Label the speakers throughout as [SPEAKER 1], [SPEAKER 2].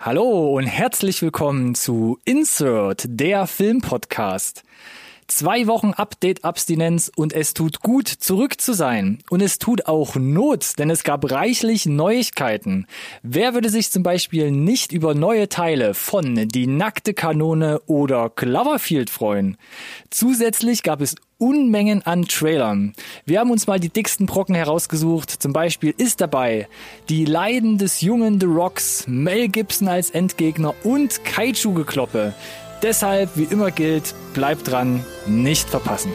[SPEAKER 1] Hallo und herzlich willkommen zu Insert, der Filmpodcast. Zwei Wochen Update-Abstinenz und es tut gut, zurück zu sein. Und es tut auch Not, denn es gab reichlich Neuigkeiten. Wer würde sich zum Beispiel nicht über neue Teile von Die nackte Kanone oder Cloverfield freuen? Zusätzlich gab es Unmengen an Trailern. Wir haben uns mal die dicksten Brocken herausgesucht. Zum Beispiel ist dabei die Leiden des jungen The Rocks, Mel Gibson als Endgegner und Kaiju-Gekloppe. Deshalb, wie immer gilt, bleibt dran, nicht verpassen.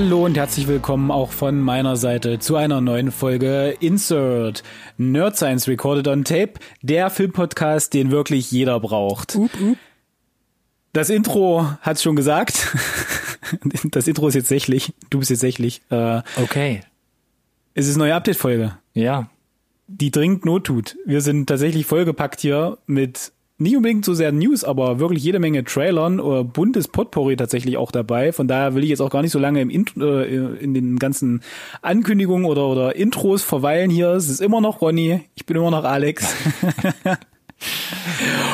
[SPEAKER 2] Hallo und herzlich willkommen auch von meiner Seite zu einer neuen Folge Insert Nerd Science Recorded on Tape, der Filmpodcast, den wirklich jeder braucht. Up, up. Das Intro hat's schon gesagt. Das Intro ist jetzt sächlich. Du bist jetzt sächlich.
[SPEAKER 1] Äh, okay.
[SPEAKER 2] Es ist eine neue Update-Folge.
[SPEAKER 1] Ja.
[SPEAKER 2] Die dringend Not tut. Wir sind tatsächlich vollgepackt hier mit nicht unbedingt so sehr News, aber wirklich jede Menge Trailern oder buntes Potpourri tatsächlich auch dabei. Von daher will ich jetzt auch gar nicht so lange im Intro, äh, in den ganzen Ankündigungen oder, oder Intros verweilen hier. Es ist immer noch Ronny, ich bin immer noch Alex.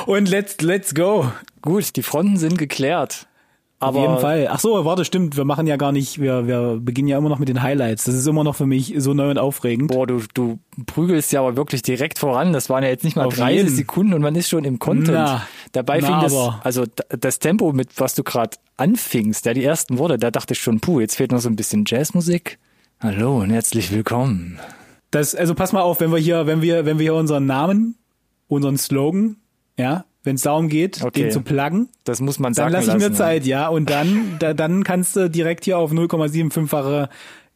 [SPEAKER 2] Und let's, let's go.
[SPEAKER 1] Gut, die Fronten sind geklärt.
[SPEAKER 2] Aber Auf jeden Fall. Ach so, warte, stimmt. Wir machen ja gar nicht, wir, wir beginnen ja immer noch mit den Highlights. Das ist immer noch für mich so neu und aufregend.
[SPEAKER 1] Boah, du, du prügelst ja aber wirklich direkt voran. Das waren ja jetzt nicht mal Auf 30 jeden. Sekunden und man ist schon im Content. Na, Dabei na, fing das, also das Tempo, mit was du gerade anfingst, ja, die ersten Worte, da dachte ich schon, puh, jetzt fehlt noch so ein bisschen Jazzmusik. Hallo und herzlich willkommen.
[SPEAKER 2] Das, also pass mal auf, wenn wir hier, wenn wir, wenn wir hier unseren Namen, unseren Slogan, ja, wenn es darum geht, okay. den zu pluggen.
[SPEAKER 1] Das muss man sagen.
[SPEAKER 2] Dann lasse ich mir Zeit, ja. Und dann, da, dann kannst du direkt hier auf 0,75-fache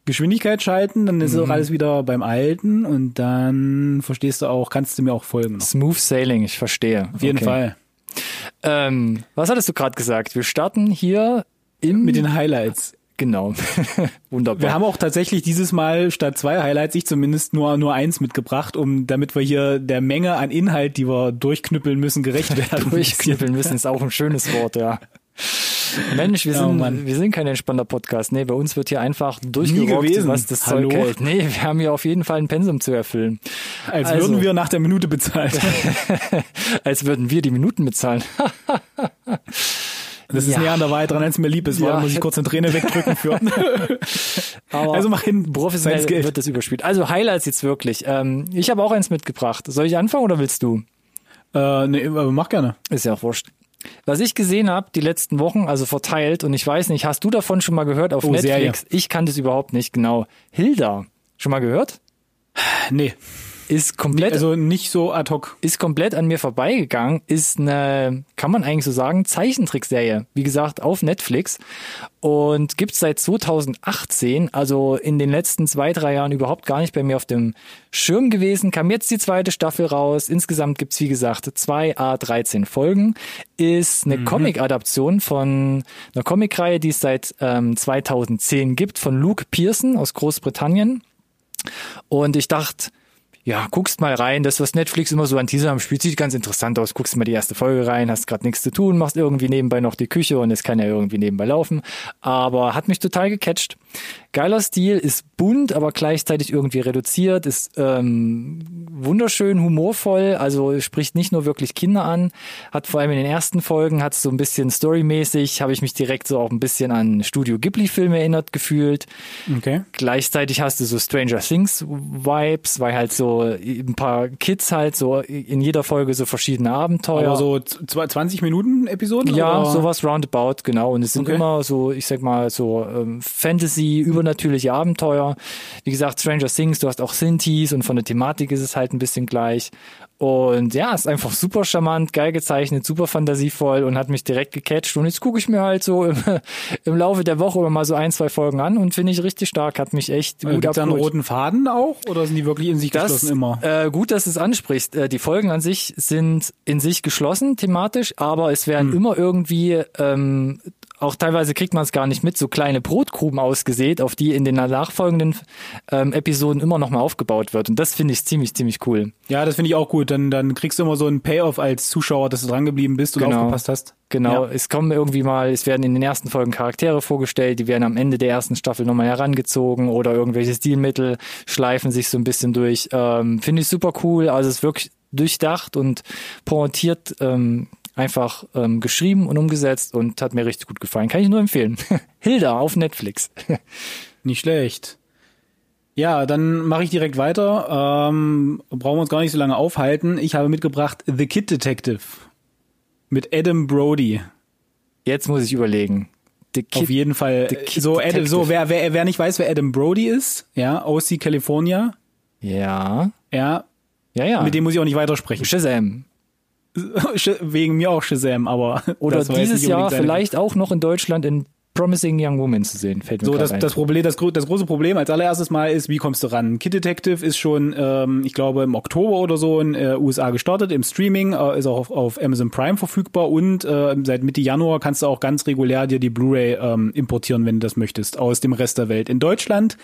[SPEAKER 2] Geschwindigkeit schalten, dann ist mhm. auch alles wieder beim Alten und dann verstehst du auch, kannst du mir auch folgen.
[SPEAKER 1] Smooth Sailing, ich verstehe.
[SPEAKER 2] Auf jeden okay. Fall.
[SPEAKER 1] Ähm, was hattest du gerade gesagt? Wir starten hier im
[SPEAKER 2] mit den Highlights.
[SPEAKER 1] Genau.
[SPEAKER 2] Wunderbar. Wir haben auch tatsächlich dieses Mal statt zwei Highlights ich zumindest nur, nur eins mitgebracht, um, damit wir hier der Menge an Inhalt, die wir durchknüppeln müssen, gerecht werden.
[SPEAKER 1] durchknüppeln müssen ist auch ein schönes Wort, ja. Mensch, wir sind, oh wir sind kein entspannter Podcast. Nee, bei uns wird hier einfach durchgerockt, was das Hallo? Zeug hält. Nee, wir haben hier auf jeden Fall ein Pensum zu erfüllen.
[SPEAKER 2] Als also, würden wir nach der Minute bezahlen.
[SPEAKER 1] als würden wir die Minuten bezahlen.
[SPEAKER 2] Das ist ja. näher an der Wahrheit dran, als mir lieb ist, weil ja. muss ich kurz eine Träne wegdrücken für.
[SPEAKER 1] Aber also mach hin, professionell wird das überspielt. Also Highlights jetzt wirklich. Ähm, ich habe auch eins mitgebracht. Soll ich anfangen oder willst du?
[SPEAKER 2] Äh, nee, aber mach gerne.
[SPEAKER 1] Ist ja auch wurscht. Was ich gesehen habe die letzten Wochen, also verteilt, und ich weiß nicht, hast du davon schon mal gehört auf oh, Netflix? Serie. Ich kannte es überhaupt nicht, genau. Hilda. Schon mal gehört?
[SPEAKER 2] Nee
[SPEAKER 1] ist komplett
[SPEAKER 2] also nicht so ad hoc.
[SPEAKER 1] ist komplett an mir vorbeigegangen ist eine kann man eigentlich so sagen Zeichentrickserie wie gesagt auf Netflix und gibt's seit 2018 also in den letzten zwei drei Jahren überhaupt gar nicht bei mir auf dem Schirm gewesen. Kam jetzt die zweite Staffel raus. Insgesamt gibt's wie gesagt zwei a 13 Folgen. Ist eine mhm. Comic Adaption von einer Comicreihe die es seit ähm, 2010 gibt von Luke Pearson aus Großbritannien. Und ich dachte ja, guckst mal rein, das, was Netflix immer so an Teaser am Spiel sieht ganz interessant aus. Guckst mal die erste Folge rein, hast gerade nichts zu tun, machst irgendwie nebenbei noch die Küche und es kann ja irgendwie nebenbei laufen. Aber hat mich total gecatcht. Geiler Stil, ist bunt, aber gleichzeitig irgendwie reduziert, ist ähm, wunderschön humorvoll, also spricht nicht nur wirklich Kinder an, hat vor allem in den ersten Folgen, hat so ein bisschen storymäßig, habe ich mich direkt so auch ein bisschen an Studio Ghibli-Filme erinnert gefühlt.
[SPEAKER 2] Okay.
[SPEAKER 1] Gleichzeitig hast du so Stranger Things Vibes, weil halt so ein paar Kids halt so in jeder Folge so verschiedene Abenteuer.
[SPEAKER 2] Aber so 20 Minuten Episoden?
[SPEAKER 1] Ja, oder? sowas roundabout, genau. Und es sind okay. immer so, ich sag mal, so ähm, Fantasy, übernatürliche Abenteuer. Wie gesagt, Stranger Things, du hast auch Synthes und von der Thematik ist es halt ein bisschen gleich. Und ja, ist einfach super charmant, geil gezeichnet, super fantasievoll und hat mich direkt gecatcht. Und jetzt gucke ich mir halt so im, im Laufe der Woche immer mal so ein, zwei Folgen an und finde ich richtig stark, hat mich echt
[SPEAKER 2] gut Gibt's da einen roten Faden auch oder sind die wirklich in sich das, geschlossen immer?
[SPEAKER 1] Äh, gut, dass du es ansprichst. Äh, die Folgen an sich sind in sich geschlossen thematisch, aber es werden hm. immer irgendwie ähm, auch teilweise kriegt man es gar nicht mit, so kleine Brotgruben ausgesät, auf die in den nachfolgenden ähm, Episoden immer nochmal aufgebaut wird. Und das finde ich ziemlich, ziemlich cool.
[SPEAKER 2] Ja, das finde ich auch gut. Dann, dann kriegst du immer so einen Payoff als Zuschauer, dass du dran geblieben bist und genau. aufgepasst hast.
[SPEAKER 1] Genau, ja. es kommen irgendwie mal, es werden in den ersten Folgen Charaktere vorgestellt, die werden am Ende der ersten Staffel nochmal herangezogen oder irgendwelche Stilmittel schleifen sich so ein bisschen durch. Ähm, finde ich super cool. Also es ist wirklich durchdacht und pointiert ähm, einfach ähm, geschrieben und umgesetzt und hat mir richtig gut gefallen. Kann ich nur empfehlen. Hilda auf Netflix.
[SPEAKER 2] nicht schlecht. Ja, dann mache ich direkt weiter. Ähm, brauchen wir uns gar nicht so lange aufhalten. Ich habe mitgebracht The Kid Detective mit Adam Brody.
[SPEAKER 1] Jetzt muss ich überlegen.
[SPEAKER 2] The Kid, Auf jeden Fall. So, Adam, so wer, wer, wer nicht weiß, wer Adam Brody ist, ja, OC California.
[SPEAKER 1] Ja.
[SPEAKER 2] Ja. Ja, ja. Mit dem muss ich auch nicht weitersprechen.
[SPEAKER 1] Shazam.
[SPEAKER 2] Wegen mir auch Shazam, aber
[SPEAKER 1] oder dieses Jahr vielleicht auch noch in Deutschland in Promising Young Woman zu sehen.
[SPEAKER 2] Fällt mir so das, ein. das Problem, das, das große Problem als allererstes Mal ist, wie kommst du ran? Kid Detective ist schon, ähm, ich glaube im Oktober oder so in äh, USA gestartet im Streaming, äh, ist auch auf, auf Amazon Prime verfügbar und äh, seit Mitte Januar kannst du auch ganz regulär dir die Blu-ray ähm, importieren, wenn du das möchtest, aus dem Rest der Welt. In Deutschland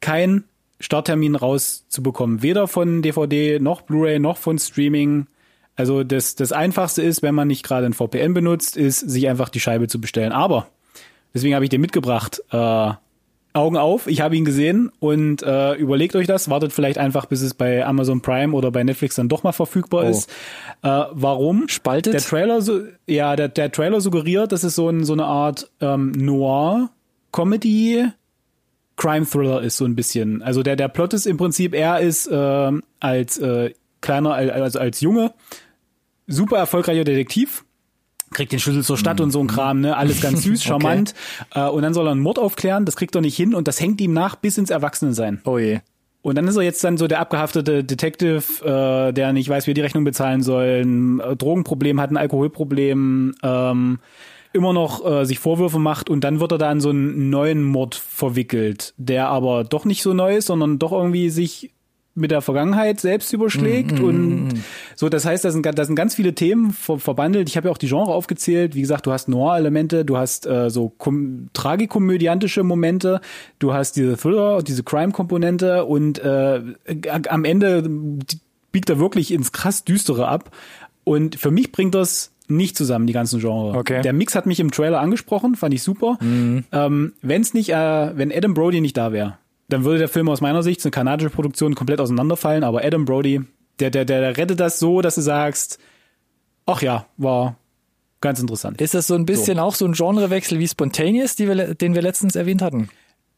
[SPEAKER 2] kein Starttermin rauszubekommen, weder von DVD noch Blu-ray noch von Streaming also das, das Einfachste ist, wenn man nicht gerade ein VPN benutzt, ist, sich einfach die Scheibe zu bestellen. Aber, deswegen habe ich den mitgebracht, äh, Augen auf, ich habe ihn gesehen und äh, überlegt euch das, wartet vielleicht einfach, bis es bei Amazon Prime oder bei Netflix dann doch mal verfügbar oh. ist. Äh, warum?
[SPEAKER 1] Spaltet?
[SPEAKER 2] Der Trailer, so, ja, der, der Trailer suggeriert, dass es so, ein, so eine Art ähm, Noir, Comedy, Crime Thriller ist so ein bisschen. Also der, der Plot ist im Prinzip, er ist äh, als äh, kleiner, also als Junge, super erfolgreicher Detektiv, kriegt den Schlüssel zur Stadt mhm. und so ein Kram, ne? Alles ganz süß, charmant. okay. äh, und dann soll er einen Mord aufklären, das kriegt er nicht hin und das hängt ihm nach bis ins Erwachsenensein.
[SPEAKER 1] Oh je.
[SPEAKER 2] Und dann ist er jetzt dann so der abgehaftete Detective, äh, der nicht weiß, wie er die Rechnung bezahlen soll, ein äh, Drogenproblem hat, ein Alkoholproblem, ähm, immer noch äh, sich Vorwürfe macht und dann wird er da in so einen neuen Mord verwickelt, der aber doch nicht so neu ist, sondern doch irgendwie sich mit der Vergangenheit selbst überschlägt mm, und mm, so. Das heißt, da sind, da sind ganz viele Themen ver verbandelt. Ich habe ja auch die Genre aufgezählt. Wie gesagt, du hast Noir-Elemente, du hast äh, so tragikomödiantische Momente, du hast diese Thriller, diese Crime-Komponente und äh, am Ende biegt er wirklich ins krass düstere ab. Und für mich bringt das nicht zusammen, die ganzen Genre.
[SPEAKER 1] Okay.
[SPEAKER 2] Der Mix hat mich im Trailer angesprochen, fand ich super. Mm. Ähm, wenn's nicht, äh, wenn Adam Brody nicht da wäre, dann würde der Film aus meiner Sicht, eine kanadische Produktion, komplett auseinanderfallen. Aber Adam Brody, der, der, der rettet das so, dass du sagst, ach ja, war ganz interessant.
[SPEAKER 1] Ist das so ein bisschen so. auch so ein Genrewechsel wie Spontaneous, wir, den wir letztens erwähnt hatten?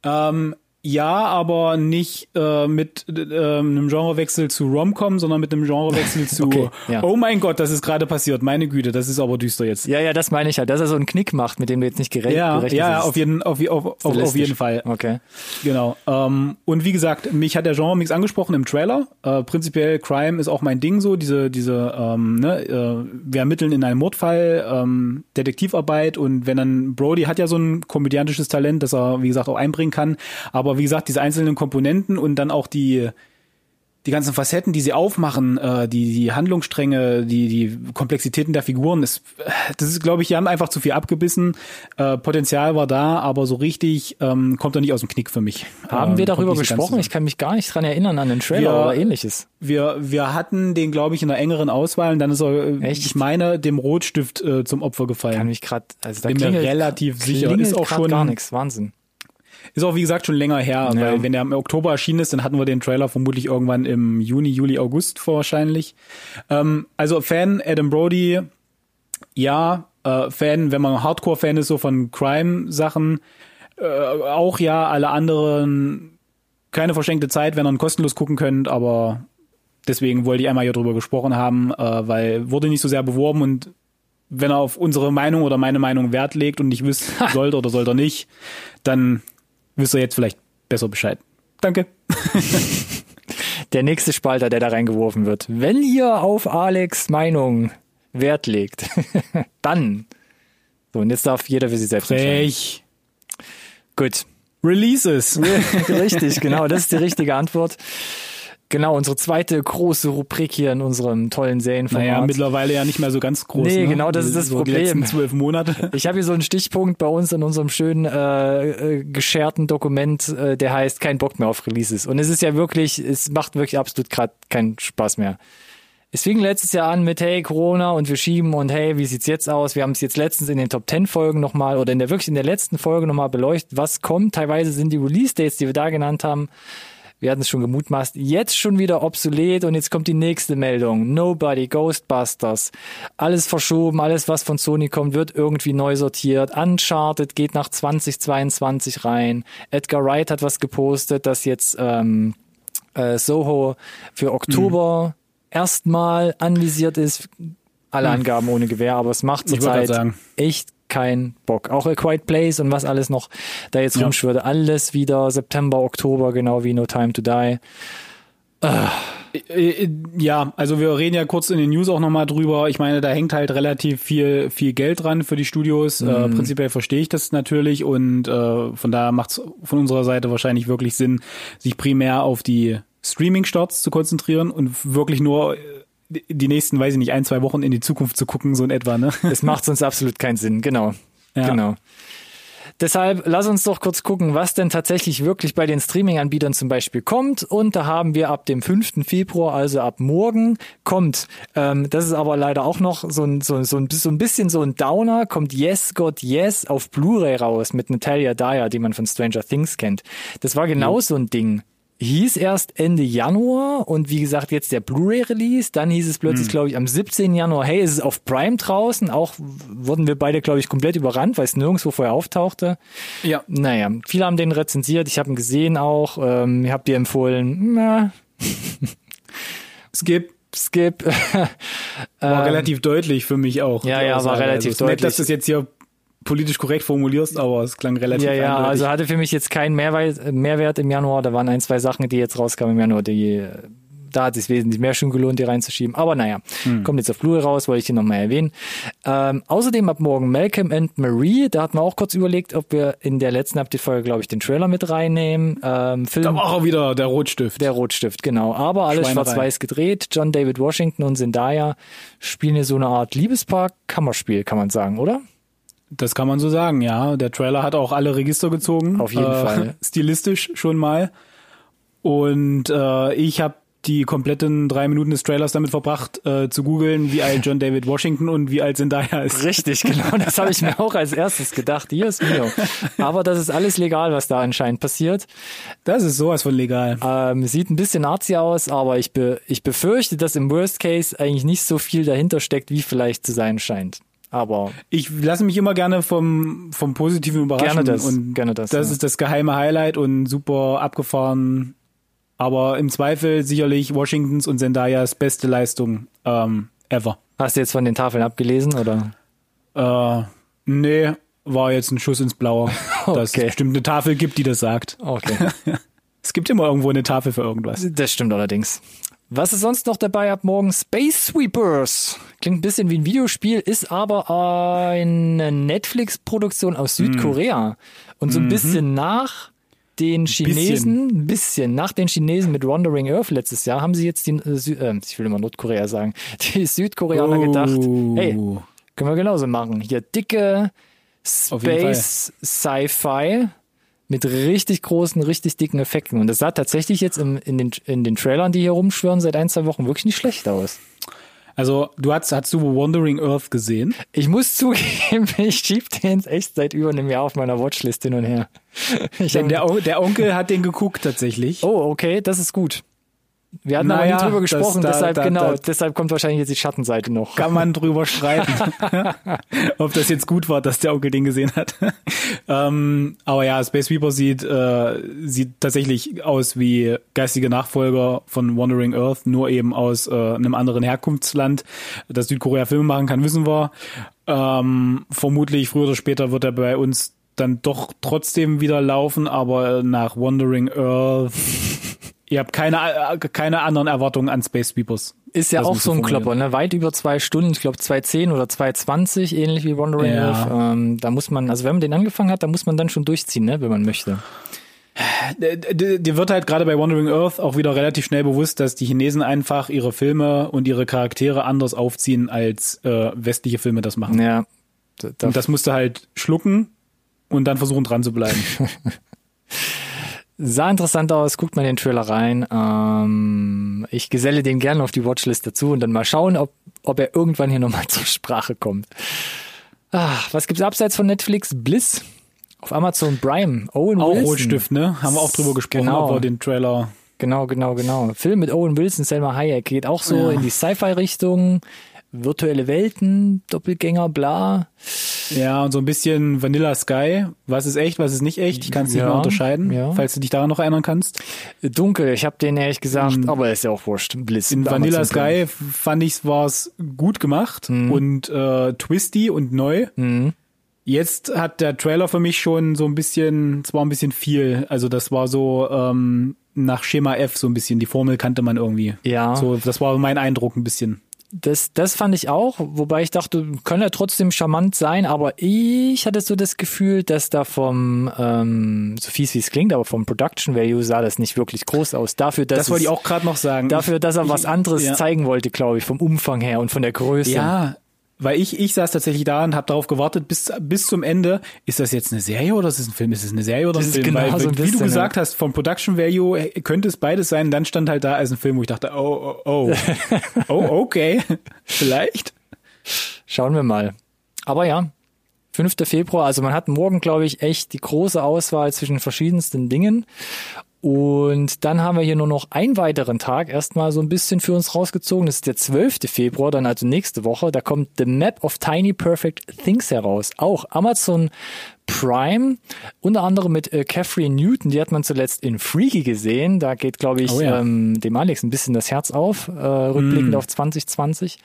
[SPEAKER 2] Ähm, ja, aber nicht äh, mit äh, einem Genrewechsel zu Romcom, sondern mit einem Genrewechsel zu okay, ja. Oh mein Gott, das ist gerade passiert. Meine Güte, das ist aber düster jetzt.
[SPEAKER 1] Ja, ja, das meine ich halt, dass er so einen Knick macht, mit dem du jetzt nicht gerechnet
[SPEAKER 2] ja,
[SPEAKER 1] gerechnet
[SPEAKER 2] Ja, ja, auf jeden, auf, auf, auf, auf jeden Fall.
[SPEAKER 1] Okay.
[SPEAKER 2] Genau. Ähm, und wie gesagt, mich hat der Genre-Mix angesprochen im Trailer. Äh, prinzipiell Crime ist auch mein Ding so, diese, diese, ähm, ne, äh, wir ermitteln in einem Mordfall, ähm, Detektivarbeit und wenn dann Brody hat ja so ein komödiantisches Talent, das er, wie gesagt, auch einbringen kann, aber wie gesagt, diese einzelnen Komponenten und dann auch die die ganzen Facetten, die sie aufmachen, äh, die die Handlungsstränge, die die Komplexitäten der Figuren, ist das ist, glaube ich, die haben einfach zu viel abgebissen. Äh, Potenzial war da, aber so richtig ähm, kommt er nicht aus dem Knick für mich.
[SPEAKER 1] Haben ähm, wir darüber gesprochen? Ich kann mich gar nicht dran erinnern an den Trailer wir, oder ähnliches.
[SPEAKER 2] Wir wir hatten den, glaube ich, in einer engeren Auswahl und dann ist er, Echt? ich meine, dem Rotstift äh, zum Opfer gefallen.
[SPEAKER 1] Kann mich gerade, also da
[SPEAKER 2] bin mir relativ sicher.
[SPEAKER 1] Ist auch schon gar nichts. Wahnsinn.
[SPEAKER 2] Ist auch, wie gesagt, schon länger her, ja. weil wenn der im Oktober erschienen ist, dann hatten wir den Trailer vermutlich irgendwann im Juni, Juli, August wahrscheinlich. Ähm, also Fan Adam Brody, ja, äh, Fan, wenn man Hardcore-Fan ist, so von Crime-Sachen, äh, auch ja, alle anderen keine verschenkte Zeit, wenn ihr kostenlos gucken könnt, aber deswegen wollte ich einmal hier drüber gesprochen haben, äh, weil wurde nicht so sehr beworben und wenn er auf unsere Meinung oder meine Meinung Wert legt und nicht wisst, sollte oder sollte er nicht, dann wisst ihr jetzt vielleicht besser Bescheid. Danke.
[SPEAKER 1] der nächste Spalter, der da reingeworfen wird. Wenn ihr auf Alex Meinung Wert legt, dann. So, und jetzt darf jeder für sich selbst
[SPEAKER 2] Frech.
[SPEAKER 1] Gut.
[SPEAKER 2] Releases.
[SPEAKER 1] Richtig, genau, das ist die richtige Antwort. Genau, unsere zweite große Rubrik hier in unserem tollen Serienformat.
[SPEAKER 2] Naja, mittlerweile ja nicht mehr so ganz groß.
[SPEAKER 1] Nee,
[SPEAKER 2] ne?
[SPEAKER 1] genau, das ist das
[SPEAKER 2] so
[SPEAKER 1] Problem.
[SPEAKER 2] Die letzten zwölf Monate.
[SPEAKER 1] Ich habe hier so einen Stichpunkt bei uns in unserem schönen äh, äh, gescherten Dokument, äh, der heißt kein Bock mehr auf Releases. Und es ist ja wirklich, es macht wirklich absolut gerade keinen Spaß mehr. Es fing letztes Jahr an mit hey Corona und wir schieben und hey, wie sieht's jetzt aus? Wir haben es jetzt letztens in den Top 10 Folgen nochmal oder in der wirklich in der letzten Folge nochmal beleuchtet, was kommt. Teilweise sind die Release Dates, die wir da genannt haben, wir hatten es schon gemutmaßt, jetzt schon wieder obsolet und jetzt kommt die nächste Meldung. Nobody, Ghostbusters. Alles verschoben, alles was von Sony kommt, wird irgendwie neu sortiert. Uncharted geht nach 2022 rein. Edgar Wright hat was gepostet, dass jetzt ähm, äh, Soho für Oktober erstmal anvisiert ist. Alle Angaben ohne Gewähr, aber es macht zurzeit echt keinen Bock. Auch A Quiet Place und was alles noch da jetzt
[SPEAKER 2] Ja.
[SPEAKER 1] rumschwirrt. Alles wieder September, Oktober, genau wie No Time to Die.
[SPEAKER 2] Äh, Ja, also wir reden ja kurz in den News auch nochmal drüber. Ich meine, da hängt halt relativ viel, viel Geld dran für die Studios. Äh, prinzipiell verstehe ich das natürlich und äh, von daher macht es von unserer Seite wahrscheinlich wirklich Sinn, sich primär auf die Streaming-Starts zu konzentrieren und wirklich nur äh, die nächsten, weiß ich nicht, ein, zwei Wochen in die Zukunft zu gucken, so in etwa, ne?
[SPEAKER 1] Es macht sonst absolut keinen Sinn, genau.
[SPEAKER 2] Ja.
[SPEAKER 1] Genau. Deshalb lass uns doch kurz gucken, was denn tatsächlich wirklich bei den Streaming-Anbietern zum Beispiel kommt. Und da haben wir ab dem 5. Februar, also ab morgen, kommt, ähm, das ist aber leider auch noch so ein, so, so, ein, so ein bisschen so ein Downer, kommt Yes God Yes auf Blu-ray raus mit Natalia Dyer, die man von Stranger Things kennt. Das war genau so ein Ding. Hieß erst Ende Januar und wie gesagt jetzt der Blu-ray-Release. Dann hieß es plötzlich, glaube ich, am 17. Januar, hey, es ist auf Prime draußen. Auch wurden wir beide, glaube ich, komplett überrannt, weil es nirgendwo vorher auftauchte.
[SPEAKER 2] Ja.
[SPEAKER 1] Naja, viele haben den rezensiert. Ich habe ihn gesehen auch. Ähm, ich habe dir empfohlen, na,
[SPEAKER 2] Skip
[SPEAKER 1] skip.
[SPEAKER 2] war relativ deutlich für mich auch.
[SPEAKER 1] Ähm, ja, ja, war
[SPEAKER 2] Aussage.
[SPEAKER 1] relativ
[SPEAKER 2] also, es ist Nett,
[SPEAKER 1] deutlich.
[SPEAKER 2] dass du es jetzt hier politisch korrekt formulierst, aber es klang relativ
[SPEAKER 1] ja, ja,
[SPEAKER 2] eindeutig.
[SPEAKER 1] also hatte für mich jetzt keinen Mehrwert, Mehrwert im Januar. Da waren ein, zwei Sachen, die jetzt rauskamen im Januar, die da hat es wesentlich mehr schon gelohnt, die reinzuschieben. Aber naja,
[SPEAKER 2] Hm.
[SPEAKER 1] kommt jetzt auf Blu-ray raus, wollte ich hier nochmal erwähnen. Ähm, außerdem ab morgen Malcolm and Marie. Da hatten wir auch kurz überlegt, ob wir in der letzten Update-Folge, glaube ich, den Trailer mit reinnehmen. Ähm, Film,
[SPEAKER 2] da war auch wieder der Rotstift.
[SPEAKER 1] Der Rotstift, genau. Aber alles schwarz-weiß gedreht. John David Washington und Zendaya spielen hier so eine Art Liebespaar-Kammerspiel, kann man sagen, oder?
[SPEAKER 2] Das kann man so sagen, ja. Der Trailer hat auch alle Register gezogen.
[SPEAKER 1] Auf jeden Fall.
[SPEAKER 2] Stilistisch schon mal. Und äh, ich habe die kompletten drei Minuten des Trailers damit verbracht, äh, zu googeln, wie alt John David Washington und wie alt Zendaya ist.
[SPEAKER 1] Richtig, genau. Das habe ich mir auch als erstes gedacht. Hier ist Mio. Aber das ist alles legal, was da anscheinend passiert.
[SPEAKER 2] Das ist sowas von legal.
[SPEAKER 1] Ähm, sieht ein bisschen nazi aus, aber ich, be ich befürchte, dass im Worst Case eigentlich nicht so viel dahinter steckt, wie vielleicht zu sein scheint. Aber
[SPEAKER 2] Ich lasse mich immer gerne vom, vom Positiven überraschen.
[SPEAKER 1] Gerne das,
[SPEAKER 2] Und
[SPEAKER 1] gerne das,
[SPEAKER 2] Das
[SPEAKER 1] ja.
[SPEAKER 2] ist das geheime Highlight und super abgefahren. Aber im Zweifel sicherlich Washingtons und Zendayas beste Leistung ähm, ever.
[SPEAKER 1] hast du jetzt von den Tafeln abgelesen oder?
[SPEAKER 2] Äh, nee, war jetzt ein Schuss ins Blaue, dass
[SPEAKER 1] Okay.
[SPEAKER 2] es bestimmt eine Tafel gibt, die das sagt.
[SPEAKER 1] Okay.
[SPEAKER 2] Es gibt immer irgendwo eine Tafel für irgendwas.
[SPEAKER 1] Das stimmt allerdings. Was ist sonst noch dabei ab morgen? Space Sweepers. Klingt ein bisschen wie ein Videospiel, ist aber eine Netflix-Produktion aus Südkorea. Und so ein bisschen nach den Chinesen, ein bisschen nach den Chinesen mit Wandering Earth letztes Jahr, haben sie jetzt die, äh, äh, ich will immer Nordkorea sagen, die Südkoreaner gedacht, hey, können wir genauso machen. Hier dicke Space Sci-Fi mit richtig großen, richtig dicken Effekten. Und das sah tatsächlich jetzt im, in, den, in den Trailern, die hier rumschwören, seit ein, zwei Wochen wirklich nicht schlecht aus.
[SPEAKER 2] Also, du hast, hast du Wandering Earth gesehen?
[SPEAKER 1] Ich muss zugeben, ich schieb den echt seit über einem Jahr auf meiner Watchlist hin und her. Ich
[SPEAKER 2] Denn
[SPEAKER 1] hab,
[SPEAKER 2] der, der Onkel hat den geguckt tatsächlich.
[SPEAKER 1] oh, okay, das ist gut. Wir hatten aber
[SPEAKER 2] Naja,
[SPEAKER 1] nie drüber
[SPEAKER 2] das-
[SPEAKER 1] gesprochen,
[SPEAKER 2] da-
[SPEAKER 1] deshalb,
[SPEAKER 2] da-
[SPEAKER 1] genau,
[SPEAKER 2] da-
[SPEAKER 1] deshalb kommt wahrscheinlich jetzt die Schattenseite noch.
[SPEAKER 2] Kann man drüber streiten, ob das jetzt gut war, dass der Onkel den gesehen hat. ähm, aber ja, Space Reaper sieht, äh, sieht tatsächlich aus wie geistige Nachfolger von Wandering Earth, nur eben aus äh, einem anderen Herkunftsland. Dass Südkorea Filme machen kann, wissen wir. Ähm, vermutlich früher oder später wird er bei uns dann doch trotzdem wieder laufen, aber nach Wandering Earth Ihr habt keine, äh, keine anderen Erwartungen an Space Sweepers.
[SPEAKER 1] Ist ja
[SPEAKER 2] Das
[SPEAKER 1] auch so ein. Klopper, ne? Weit über zwei Stunden, ich glaube 2,10 oder 2,20, ähnlich wie Wandering
[SPEAKER 2] Ja.
[SPEAKER 1] Earth. Ähm, da muss man, also wenn man den angefangen hat, da muss man dann schon durchziehen, ne? wenn man möchte.
[SPEAKER 2] D- Dir wird halt gerade bei Wandering Earth auch wieder relativ schnell bewusst, dass die Chinesen einfach ihre Filme und ihre Charaktere anders aufziehen, als äh, westliche Filme das machen.
[SPEAKER 1] Ja.
[SPEAKER 2] Und das musst du halt schlucken und dann versuchen dran zu bleiben.
[SPEAKER 1] sah interessant aus, guckt mal den Trailer rein. Ähm, ich geselle den gerne auf die Watchlist dazu und dann mal schauen, ob, ob er irgendwann hier nochmal zur Sprache kommt. Ah, was gibt's abseits von Netflix? Bliss auf Amazon Prime. Owen
[SPEAKER 2] auch
[SPEAKER 1] Wilson.
[SPEAKER 2] Rotstift, ne? Haben wir auch drüber gesprochen,
[SPEAKER 1] Genau.
[SPEAKER 2] aber den Trailer.
[SPEAKER 1] Genau, genau, genau. Film mit Owen Wilson, Selma Hayek geht auch so
[SPEAKER 2] Ja.
[SPEAKER 1] in die Sci-Fi-Richtung. Virtuelle Welten, Doppelgänger, bla.
[SPEAKER 2] Ja, und so ein bisschen Vanilla Sky. Was ist echt, was ist nicht echt? Ich kann es nicht
[SPEAKER 1] Ja,
[SPEAKER 2] mehr unterscheiden,
[SPEAKER 1] ja.
[SPEAKER 2] falls du dich daran noch erinnern kannst.
[SPEAKER 1] Dunkel, ich habe den ehrlich gesagt, aber ist ja auch wurscht. Bliss.
[SPEAKER 2] In Vanilla. Sky fand ich, war es gut gemacht und äh, twisty und neu.
[SPEAKER 1] Mhm.
[SPEAKER 2] Jetzt hat der Trailer für mich schon so ein bisschen, es war ein bisschen viel. Also das war so ähm, nach Schema F so ein bisschen. Die Formel kannte man irgendwie.
[SPEAKER 1] Ja.
[SPEAKER 2] So, das war mein Eindruck ein bisschen.
[SPEAKER 1] Das, das fand ich auch, wobei ich dachte, kann ja trotzdem charmant sein, aber ich hatte so das Gefühl, dass da vom, ähm, so fies wie es klingt, aber vom Production Value sah das nicht wirklich groß aus. Dafür, dass
[SPEAKER 2] Das wollte
[SPEAKER 1] es-
[SPEAKER 2] ich auch gerade noch sagen.
[SPEAKER 1] dafür, dass er was anderes
[SPEAKER 2] ja.
[SPEAKER 1] zeigen wollte, glaube ich, vom Umfang her und von der Größe.
[SPEAKER 2] Ja, weil ich, ich saß tatsächlich da und habe darauf gewartet bis, bis zum Ende. Ist das jetzt eine Serie oder ist es ein Film? Ist es eine Serie oder ein Film?
[SPEAKER 1] genau
[SPEAKER 2] weil,
[SPEAKER 1] so ein
[SPEAKER 2] wie du
[SPEAKER 1] bisschen,
[SPEAKER 2] gesagt hast, vom Production Value äh, könnte es beides sein. Dann stand halt da als ein Film, wo ich dachte, oh, oh, oh, oh okay, vielleicht.
[SPEAKER 1] Schauen wir mal. Aber ja, 5. Februar, also man hat morgen, glaube ich, echt die große Auswahl zwischen verschiedensten Dingen. Und dann haben wir hier nur noch einen weiteren Tag erstmal so ein bisschen für uns rausgezogen. Das ist der 12. Februar, dann also nächste Woche. Da kommt The Map of Tiny Perfect Things heraus. Auch Amazon Prime, unter anderem mit äh, Catherine Newton, die hat man zuletzt in Freaky gesehen. Da geht, glaube ich,
[SPEAKER 2] Oh ja.
[SPEAKER 1] ähm, dem Alex ein bisschen das Herz auf, äh, rückblickend auf 2020.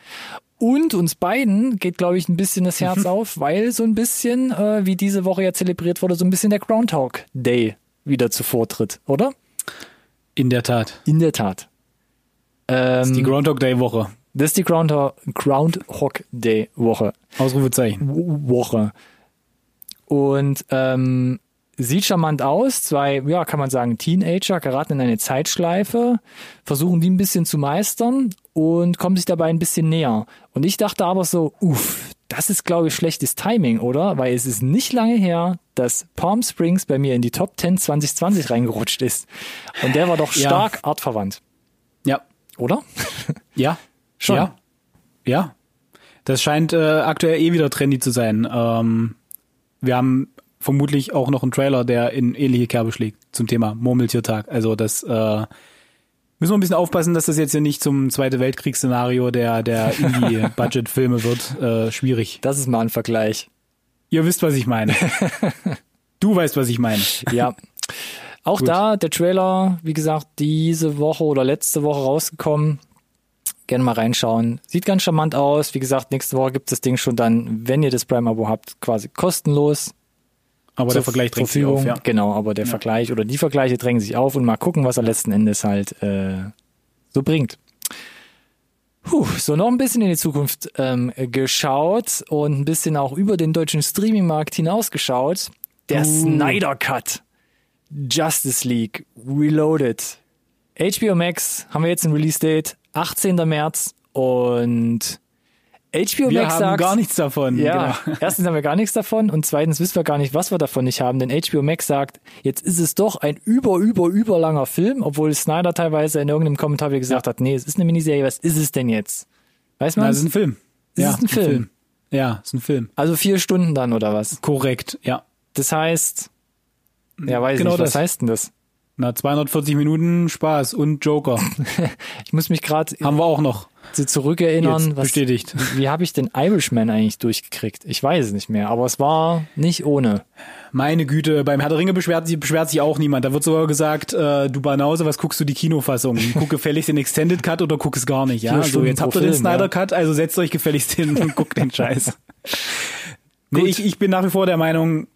[SPEAKER 1] Und uns beiden geht, glaube ich, ein bisschen das Herz auf, weil so ein bisschen, äh, wie diese Woche ja zelebriert wurde, so ein bisschen der Groundhog Day wieder zuvor tritt, oder?
[SPEAKER 2] In der Tat.
[SPEAKER 1] In der Tat. Ähm,
[SPEAKER 2] Die Groundhog Day Woche.
[SPEAKER 1] das ist die Groundhog, Groundhog Day Woche.
[SPEAKER 2] Ausrufezeichen.
[SPEAKER 1] Woche. Und ähm, sieht charmant aus. Zwei, ja, kann man sagen, Teenager geraten in eine Zeitschleife, versuchen die ein bisschen zu meistern und kommen sich dabei ein bisschen näher. Und ich dachte aber so, uff, das ist, glaube ich, schlechtes Timing, oder? Weil es ist nicht lange her, dass Palm Springs bei mir in die Top 10 2020 reingerutscht ist. Und der war doch
[SPEAKER 2] Ja.
[SPEAKER 1] stark artverwandt,
[SPEAKER 2] Ja.
[SPEAKER 1] oder?
[SPEAKER 2] Ja.
[SPEAKER 1] Schon.
[SPEAKER 2] Ja. Ja. Das scheint äh, aktuell eh wieder trendy zu sein. Ähm, wir haben vermutlich auch noch einen Trailer, der in ähnliche Kerbe schlägt zum Thema Murmeltiertag. Also das äh, müssen wir ein bisschen aufpassen, dass das jetzt hier nicht zum Zweite Weltkriegsszenario der der Indie-Budget-Filme wird. Äh, schwierig.
[SPEAKER 1] Das ist mal ein Vergleich.
[SPEAKER 2] Ihr wisst, was ich meine. Du weißt, was ich meine.
[SPEAKER 1] Ja. Auch
[SPEAKER 2] Gut.
[SPEAKER 1] da der Trailer, wie gesagt, diese Woche oder letzte Woche rausgekommen. Gerne mal reinschauen. Sieht ganz charmant aus. Wie gesagt, nächste Woche gibt es das Ding schon dann, wenn ihr das Prime-Abo habt, quasi kostenlos.
[SPEAKER 2] Aber der Vergleich drängt sich auf, ja.
[SPEAKER 1] Genau, aber der Vergleich oder die Vergleiche drängen sich auf und mal gucken, was er letzten Endes halt äh, so bringt. Puh, so noch ein bisschen in die Zukunft ähm, geschaut und ein bisschen auch über den deutschen Streaming-Markt hinausgeschaut. Der
[SPEAKER 2] Uh.
[SPEAKER 1] Snyder Cut. Justice League Reloaded. HBO Max haben wir jetzt ein Release-Date, 18. März und HBO
[SPEAKER 2] Wir
[SPEAKER 1] Max
[SPEAKER 2] haben
[SPEAKER 1] sagt,
[SPEAKER 2] gar nichts davon.
[SPEAKER 1] ja,
[SPEAKER 2] Genau.
[SPEAKER 1] erstens haben wir gar nichts davon und zweitens wissen wir gar nicht, was wir davon nicht haben, denn HBO Max sagt, jetzt ist es doch ein über, über, überlanger Film, obwohl Snyder teilweise in irgendeinem Kommentar wieder gesagt hat, nee, es ist eine Miniserie, was ist es denn jetzt? Weiß
[SPEAKER 2] Na,
[SPEAKER 1] man?
[SPEAKER 2] das ist ein Film.
[SPEAKER 1] Ist
[SPEAKER 2] ja,
[SPEAKER 1] es ein Film?
[SPEAKER 2] Ja, ist ein Film.
[SPEAKER 1] Also vier Stunden dann oder was?
[SPEAKER 2] Korrekt, ja.
[SPEAKER 1] Das heißt, ja, weiß
[SPEAKER 2] Genau
[SPEAKER 1] nicht, was
[SPEAKER 2] das.
[SPEAKER 1] heißt denn das?
[SPEAKER 2] Na, 240 Minuten Spaß und Joker.
[SPEAKER 1] Ich muss mich gerade
[SPEAKER 2] Haben wir auch noch.
[SPEAKER 1] zurückerinnern,
[SPEAKER 2] Jetzt
[SPEAKER 1] was,
[SPEAKER 2] bestätigt.
[SPEAKER 1] wie habe ich den Irishman eigentlich durchgekriegt? Ich weiß es nicht mehr, aber es war nicht ohne.
[SPEAKER 2] Meine Güte, beim Herr der Ringe beschwert sich, beschwert sich auch niemand. Da wird sogar gesagt, äh, du Banause, was guckst du die Kinofassung? Guck gefälligst den Extended Cut oder guck es gar nicht, ja?
[SPEAKER 1] Vier
[SPEAKER 2] Also jetzt habt ihr den Snyder. Cut, also setzt euch gefälligst hin und guckt den Scheiß. nee, ich, ich bin nach wie vor der Meinung,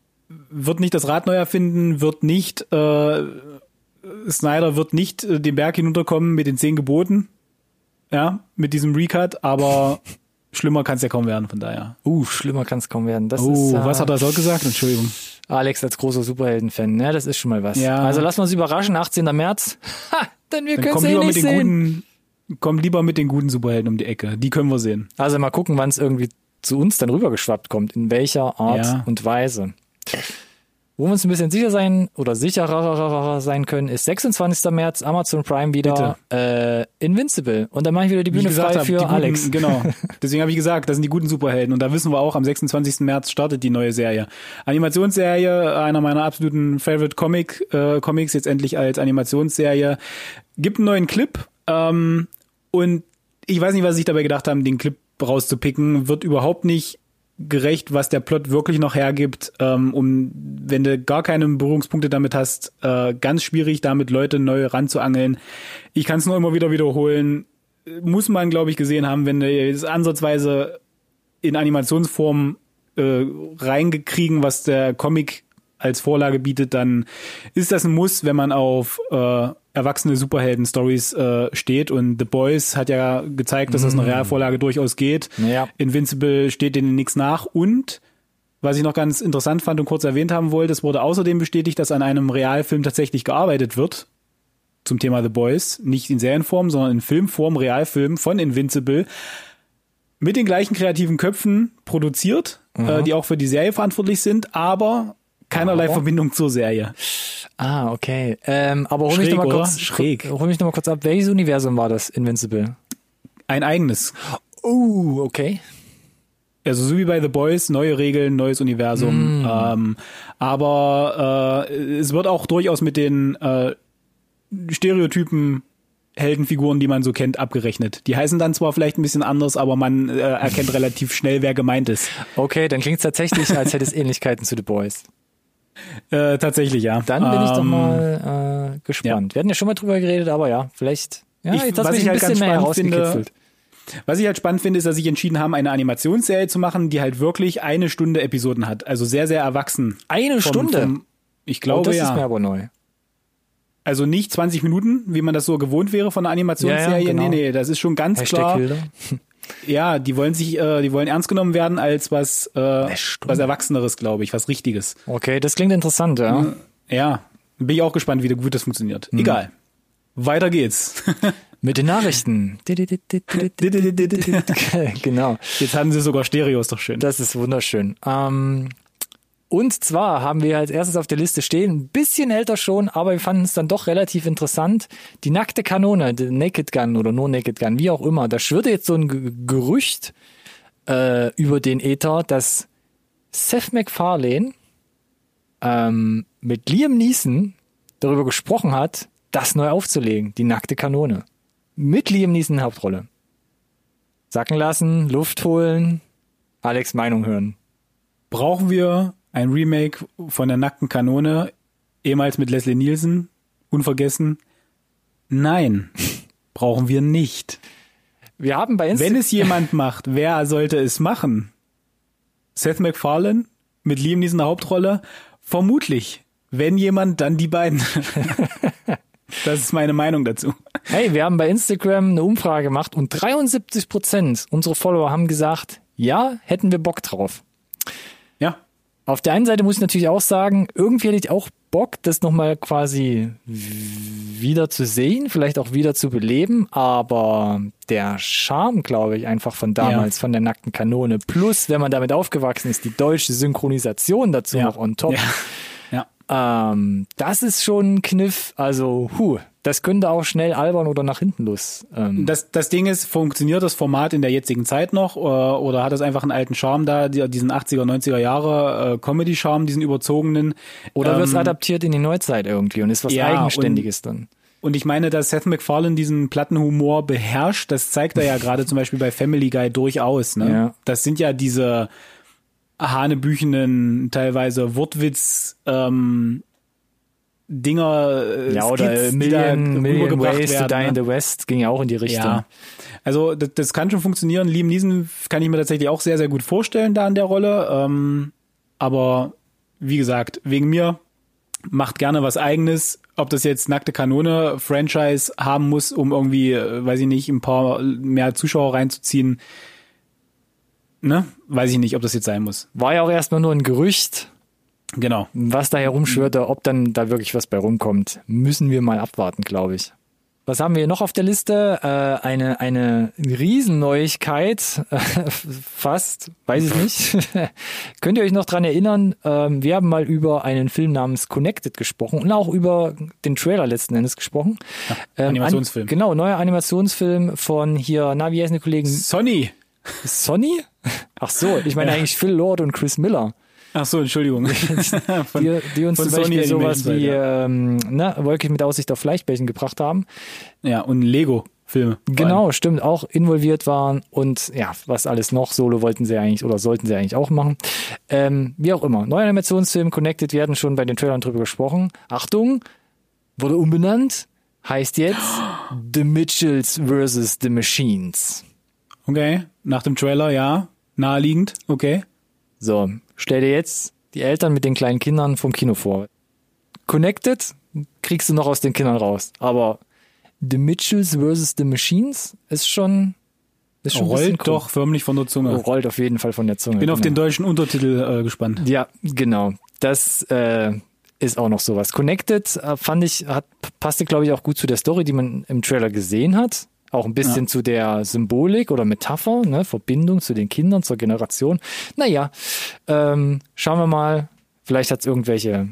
[SPEAKER 2] wird nicht das Rad neu erfinden, wird nicht äh, Snyder wird nicht äh, den Berg hinunterkommen mit den zehn Geboten, ja, mit diesem Recut, aber schlimmer kann es ja kaum werden, von daher.
[SPEAKER 1] Uh, schlimmer kann es kaum werden. Das
[SPEAKER 2] oh,
[SPEAKER 1] ist, äh,
[SPEAKER 2] was hat er so gesagt? Entschuldigung.
[SPEAKER 1] Alex als großer Superhelden-Fan, ne, das ist schon mal was.
[SPEAKER 2] Ja.
[SPEAKER 1] Also lassen wir uns überraschen, 18. März. Ha, denn wir können es eh
[SPEAKER 2] lieber
[SPEAKER 1] nicht
[SPEAKER 2] mit den
[SPEAKER 1] sehen.
[SPEAKER 2] guten, komm lieber mit den guten Superhelden um die Ecke. Die können wir sehen.
[SPEAKER 1] Also mal gucken, wann es irgendwie zu uns dann rübergeschwappt kommt, in welcher Art
[SPEAKER 2] Ja.
[SPEAKER 1] und Weise. Wo wir uns ein bisschen sicher sein oder sicherer sein können, ist 26. März, Amazon Prime wieder äh, Invincible. Und dann mache ich wieder die Bühne frei
[SPEAKER 2] habe,
[SPEAKER 1] für
[SPEAKER 2] guten,
[SPEAKER 1] Alex.
[SPEAKER 2] Genau. Deswegen habe ich gesagt, das sind die guten Superhelden. Und da wissen wir auch, am 26. März startet die neue Serie. Animationsserie, einer meiner absoluten Favorite Comic, äh, Comics, jetzt endlich als Animationsserie. Gibt einen neuen Clip. Ähm, und ich weiß nicht, was sie sich dabei gedacht haben, den Clip rauszupicken. Wird überhaupt nicht gerecht, was der Plot wirklich noch hergibt, ähm, um wenn du gar keine Berührungspunkte damit hast, äh, ganz schwierig, damit Leute neu ranzuangeln. Ich kann es nur immer wieder wiederholen. Muss man, glaube ich, gesehen haben, wenn du es ansatzweise in Animationsform äh, reingekriegen, was der Comic als Vorlage bietet, dann ist das ein Muss, wenn man auf äh, erwachsene Superhelden-Stories äh, steht. Und The Boys hat ja gezeigt, dass das eine Realvorlage durchaus geht.
[SPEAKER 1] Ja.
[SPEAKER 2] Invincible steht denen nichts nach. Und was ich noch ganz interessant fand und kurz erwähnt haben wollte, es wurde außerdem bestätigt, dass an einem Realfilm tatsächlich gearbeitet wird zum Thema The Boys. Nicht in Serienform, sondern in Filmform, Realfilm von Invincible. Mit den gleichen kreativen Köpfen produziert, äh, die auch für die Serie verantwortlich sind, aber keinerlei
[SPEAKER 1] Aber?
[SPEAKER 2] Verbindung zur Serie.
[SPEAKER 1] Ah, okay. Ähm, aber hol mich
[SPEAKER 2] Schräg,
[SPEAKER 1] noch mal
[SPEAKER 2] oder?
[SPEAKER 1] kurz,
[SPEAKER 2] Schräg.
[SPEAKER 1] hol mich noch mal kurz ab. Welches Universum war das, Invincible?
[SPEAKER 2] Ein eigenes.
[SPEAKER 1] Oh, okay.
[SPEAKER 2] Also so wie bei The Boys, neue Regeln, neues Universum. Ähm, aber äh, es wird auch durchaus mit den äh, Stereotypen Heldenfiguren, die man so kennt, abgerechnet. Die heißen dann zwar vielleicht ein bisschen anders, aber man äh, erkennt relativ schnell, wer gemeint ist.
[SPEAKER 1] Okay, dann klingt es tatsächlich, als hätte es Ähnlichkeiten zu The Boys.
[SPEAKER 2] Äh, tatsächlich, ja.
[SPEAKER 1] Dann bin ich doch
[SPEAKER 2] Ähm,
[SPEAKER 1] mal äh, gespannt. Wir hatten ja schon mal drüber geredet, aber ja, vielleicht. Ja,
[SPEAKER 2] Ich-
[SPEAKER 1] jetzt hast
[SPEAKER 2] was
[SPEAKER 1] du mich
[SPEAKER 2] ich
[SPEAKER 1] ein
[SPEAKER 2] halt
[SPEAKER 1] bisschen
[SPEAKER 2] ganz
[SPEAKER 1] mehr
[SPEAKER 2] spannend finde-
[SPEAKER 1] herausgekitzelt.
[SPEAKER 2] Was ich halt spannend finde, ist, dass sie entschieden haben, eine Animationsserie zu machen, die halt wirklich eine Stunde Episoden hat. Also sehr, sehr erwachsen.
[SPEAKER 1] Eine
[SPEAKER 2] Vom-
[SPEAKER 1] Stunde?
[SPEAKER 2] vom- ich
[SPEAKER 1] oh,
[SPEAKER 2] glaube
[SPEAKER 1] das ist mir
[SPEAKER 2] ja.
[SPEAKER 1] aber neu.
[SPEAKER 2] Also nicht 20 Minuten, wie man das so gewohnt wäre von einer Animationsserie.
[SPEAKER 1] Ja, ja, genau.
[SPEAKER 2] Nee, nee, das ist schon ganz
[SPEAKER 1] Hashtag
[SPEAKER 2] klar.
[SPEAKER 1] Hilda.
[SPEAKER 2] Ja, die wollen sich, äh, die wollen ernst genommen werden als was, äh, was Erwachseneres, glaube ich, was Richtiges.
[SPEAKER 1] Okay, das klingt interessant, ja.
[SPEAKER 2] Ja, bin ich auch gespannt, wie gut das funktioniert.
[SPEAKER 1] Hm.
[SPEAKER 2] Egal. Weiter geht's.
[SPEAKER 1] Mit den Nachrichten. genau.
[SPEAKER 2] Jetzt haben sie sogar Stereos, doch schön.
[SPEAKER 1] Das ist wunderschön. Ähm, und zwar haben wir als erstes auf der Liste stehen, ein bisschen älter schon, aber wir fanden es dann doch relativ interessant. Die nackte Kanone, die Naked Gun oder nur Naked Gun, wie auch immer. Da schwirrte jetzt so ein Ge- Gerücht äh, über den Äther, dass Seth MacFarlane ähm, mit Liam Neeson darüber gesprochen hat, das neu aufzulegen, die nackte Kanone. Mit Liam Neeson Hauptrolle. Sacken lassen, Luft holen, Alex Meinung hören.
[SPEAKER 2] Brauchen wir ein Remake von der nackten Kanone, ehemals mit Leslie Nielsen, unvergessen? Nein, brauchen wir nicht.
[SPEAKER 1] Wir haben bei
[SPEAKER 2] Wenn
[SPEAKER 1] Instagram.
[SPEAKER 2] es jemand macht, wer sollte es machen? Seth MacFarlane mit Liam Neeson in der Hauptrolle? Vermutlich. Wenn jemand, dann die beiden. das ist meine Meinung dazu.
[SPEAKER 1] Hey, wir haben bei Instagram eine Umfrage gemacht und 73 Prozent unserer Follower haben gesagt, ja, hätten wir Bock drauf.
[SPEAKER 2] Ja,
[SPEAKER 1] Auf der einen Seite muss ich natürlich auch sagen, irgendwie hätte ich auch Bock, das nochmal quasi wieder zu sehen, vielleicht auch wieder zu beleben, aber der Charme, glaube ich, einfach von damals,
[SPEAKER 2] Ja.
[SPEAKER 1] von der nackten Kanone, plus, wenn man damit aufgewachsen ist, die deutsche Synchronisation dazu
[SPEAKER 2] Ja.
[SPEAKER 1] noch on top,
[SPEAKER 2] ja,
[SPEAKER 1] ähm, das ist schon ein Kniff, also, huh, das könnte auch schnell albern oder nach hinten los. Ähm,
[SPEAKER 2] Das, das Ding ist, funktioniert das Format in der jetzigen Zeit noch oder, oder hat es einfach einen alten Charme da, die- diesen 80er, 90er Jahre äh, Comedy-Charme, diesen überzogenen?
[SPEAKER 1] oder wird es
[SPEAKER 2] ähm,
[SPEAKER 1] adaptiert in die Neuzeit irgendwie und ist was
[SPEAKER 2] ja,
[SPEAKER 1] Eigenständiges dann.
[SPEAKER 2] Und ich meine, dass Seth MacFarlane diesen Plattenhumor beherrscht, das zeigt er ja gerade zum Beispiel bei Family Guy durchaus. Ne?
[SPEAKER 1] Ja.
[SPEAKER 2] Das sind ja diese hanebüchenen, teilweise Wortwitz, ähm, Dinger, äh,
[SPEAKER 1] Ja, oder
[SPEAKER 2] da
[SPEAKER 1] Million, Million Ways to
[SPEAKER 2] werden,
[SPEAKER 1] Die
[SPEAKER 2] ne?
[SPEAKER 1] in the West ging ja auch in die Richtung.
[SPEAKER 2] Ja. Also das, das kann schon funktionieren. Liam Neeson kann ich mir tatsächlich auch sehr, sehr gut vorstellen da in der Rolle. Ähm, aber wie gesagt, wegen mir macht gerne was eigenes, ob das jetzt nackte Kanone Franchise haben muss, um irgendwie, äh, weiß ich nicht, ein paar mehr Zuschauer reinzuziehen. Ne? Weiß ich nicht, ob das jetzt sein muss.
[SPEAKER 1] War ja auch erstmal nur ein Gerücht.
[SPEAKER 2] Genau.
[SPEAKER 1] Was da herumschwirrte, ob dann da wirklich was bei rumkommt, müssen wir mal abwarten, glaube ich. Was haben wir noch auf der Liste? Äh, eine, eine Riesenneuigkeit, fast, weiß ich nicht. Könnt ihr euch noch dran erinnern? Ähm, wir haben mal über einen Film namens Connected gesprochen und auch über den Trailer letzten Endes gesprochen.
[SPEAKER 2] Ja, ähm, Animationsfilm.
[SPEAKER 1] An, genau, neuer Animationsfilm von hier, na, wie heißen die Kollegen?
[SPEAKER 2] Sonny.
[SPEAKER 1] Sonny? Ach so, ich meine ja. eigentlich Phil Lord und Chris Miller.
[SPEAKER 2] Ach so, Entschuldigung.
[SPEAKER 1] von, die, die uns zum Beispiel sowas wie ähm, ne, Wolke mit Aussicht auf Fleischbällchen gebracht haben.
[SPEAKER 2] Ja, und Lego. Filme.
[SPEAKER 1] Genau, stimmt, auch involviert waren und ja, was alles noch, Solo wollten sie eigentlich oder sollten sie eigentlich auch machen. Ähm, wie auch immer, neuer Animationsfilm Connected, wir hatten schon bei den Trailern drüber gesprochen. Achtung, wurde umbenannt, heißt jetzt The Mitchells vs. The Machines.
[SPEAKER 2] Okay, nach dem Trailer, ja, naheliegend, okay.
[SPEAKER 1] So, stell dir jetzt die Eltern mit den kleinen Kindern vom Kino vor. Connected kriegst du noch aus den Kindern raus, aber The Mitchells vs. The Machines ist schon
[SPEAKER 2] ist schon rollt cool. doch förmlich von der Zunge.
[SPEAKER 1] Rollt auf jeden Fall von der Zunge.
[SPEAKER 2] Bin genau. auf den deutschen Untertitel äh, gespannt.
[SPEAKER 1] Ja, genau. Das äh, ist auch noch sowas. Connected äh, fand ich, hat, passte glaube ich auch gut zu der Story, die man im Trailer gesehen hat. Auch ein bisschen ja. zu der Symbolik oder Metapher, ne, Verbindung zu den Kindern, zur Generation. Naja, ähm, schauen wir mal. Vielleicht hat es irgendwelche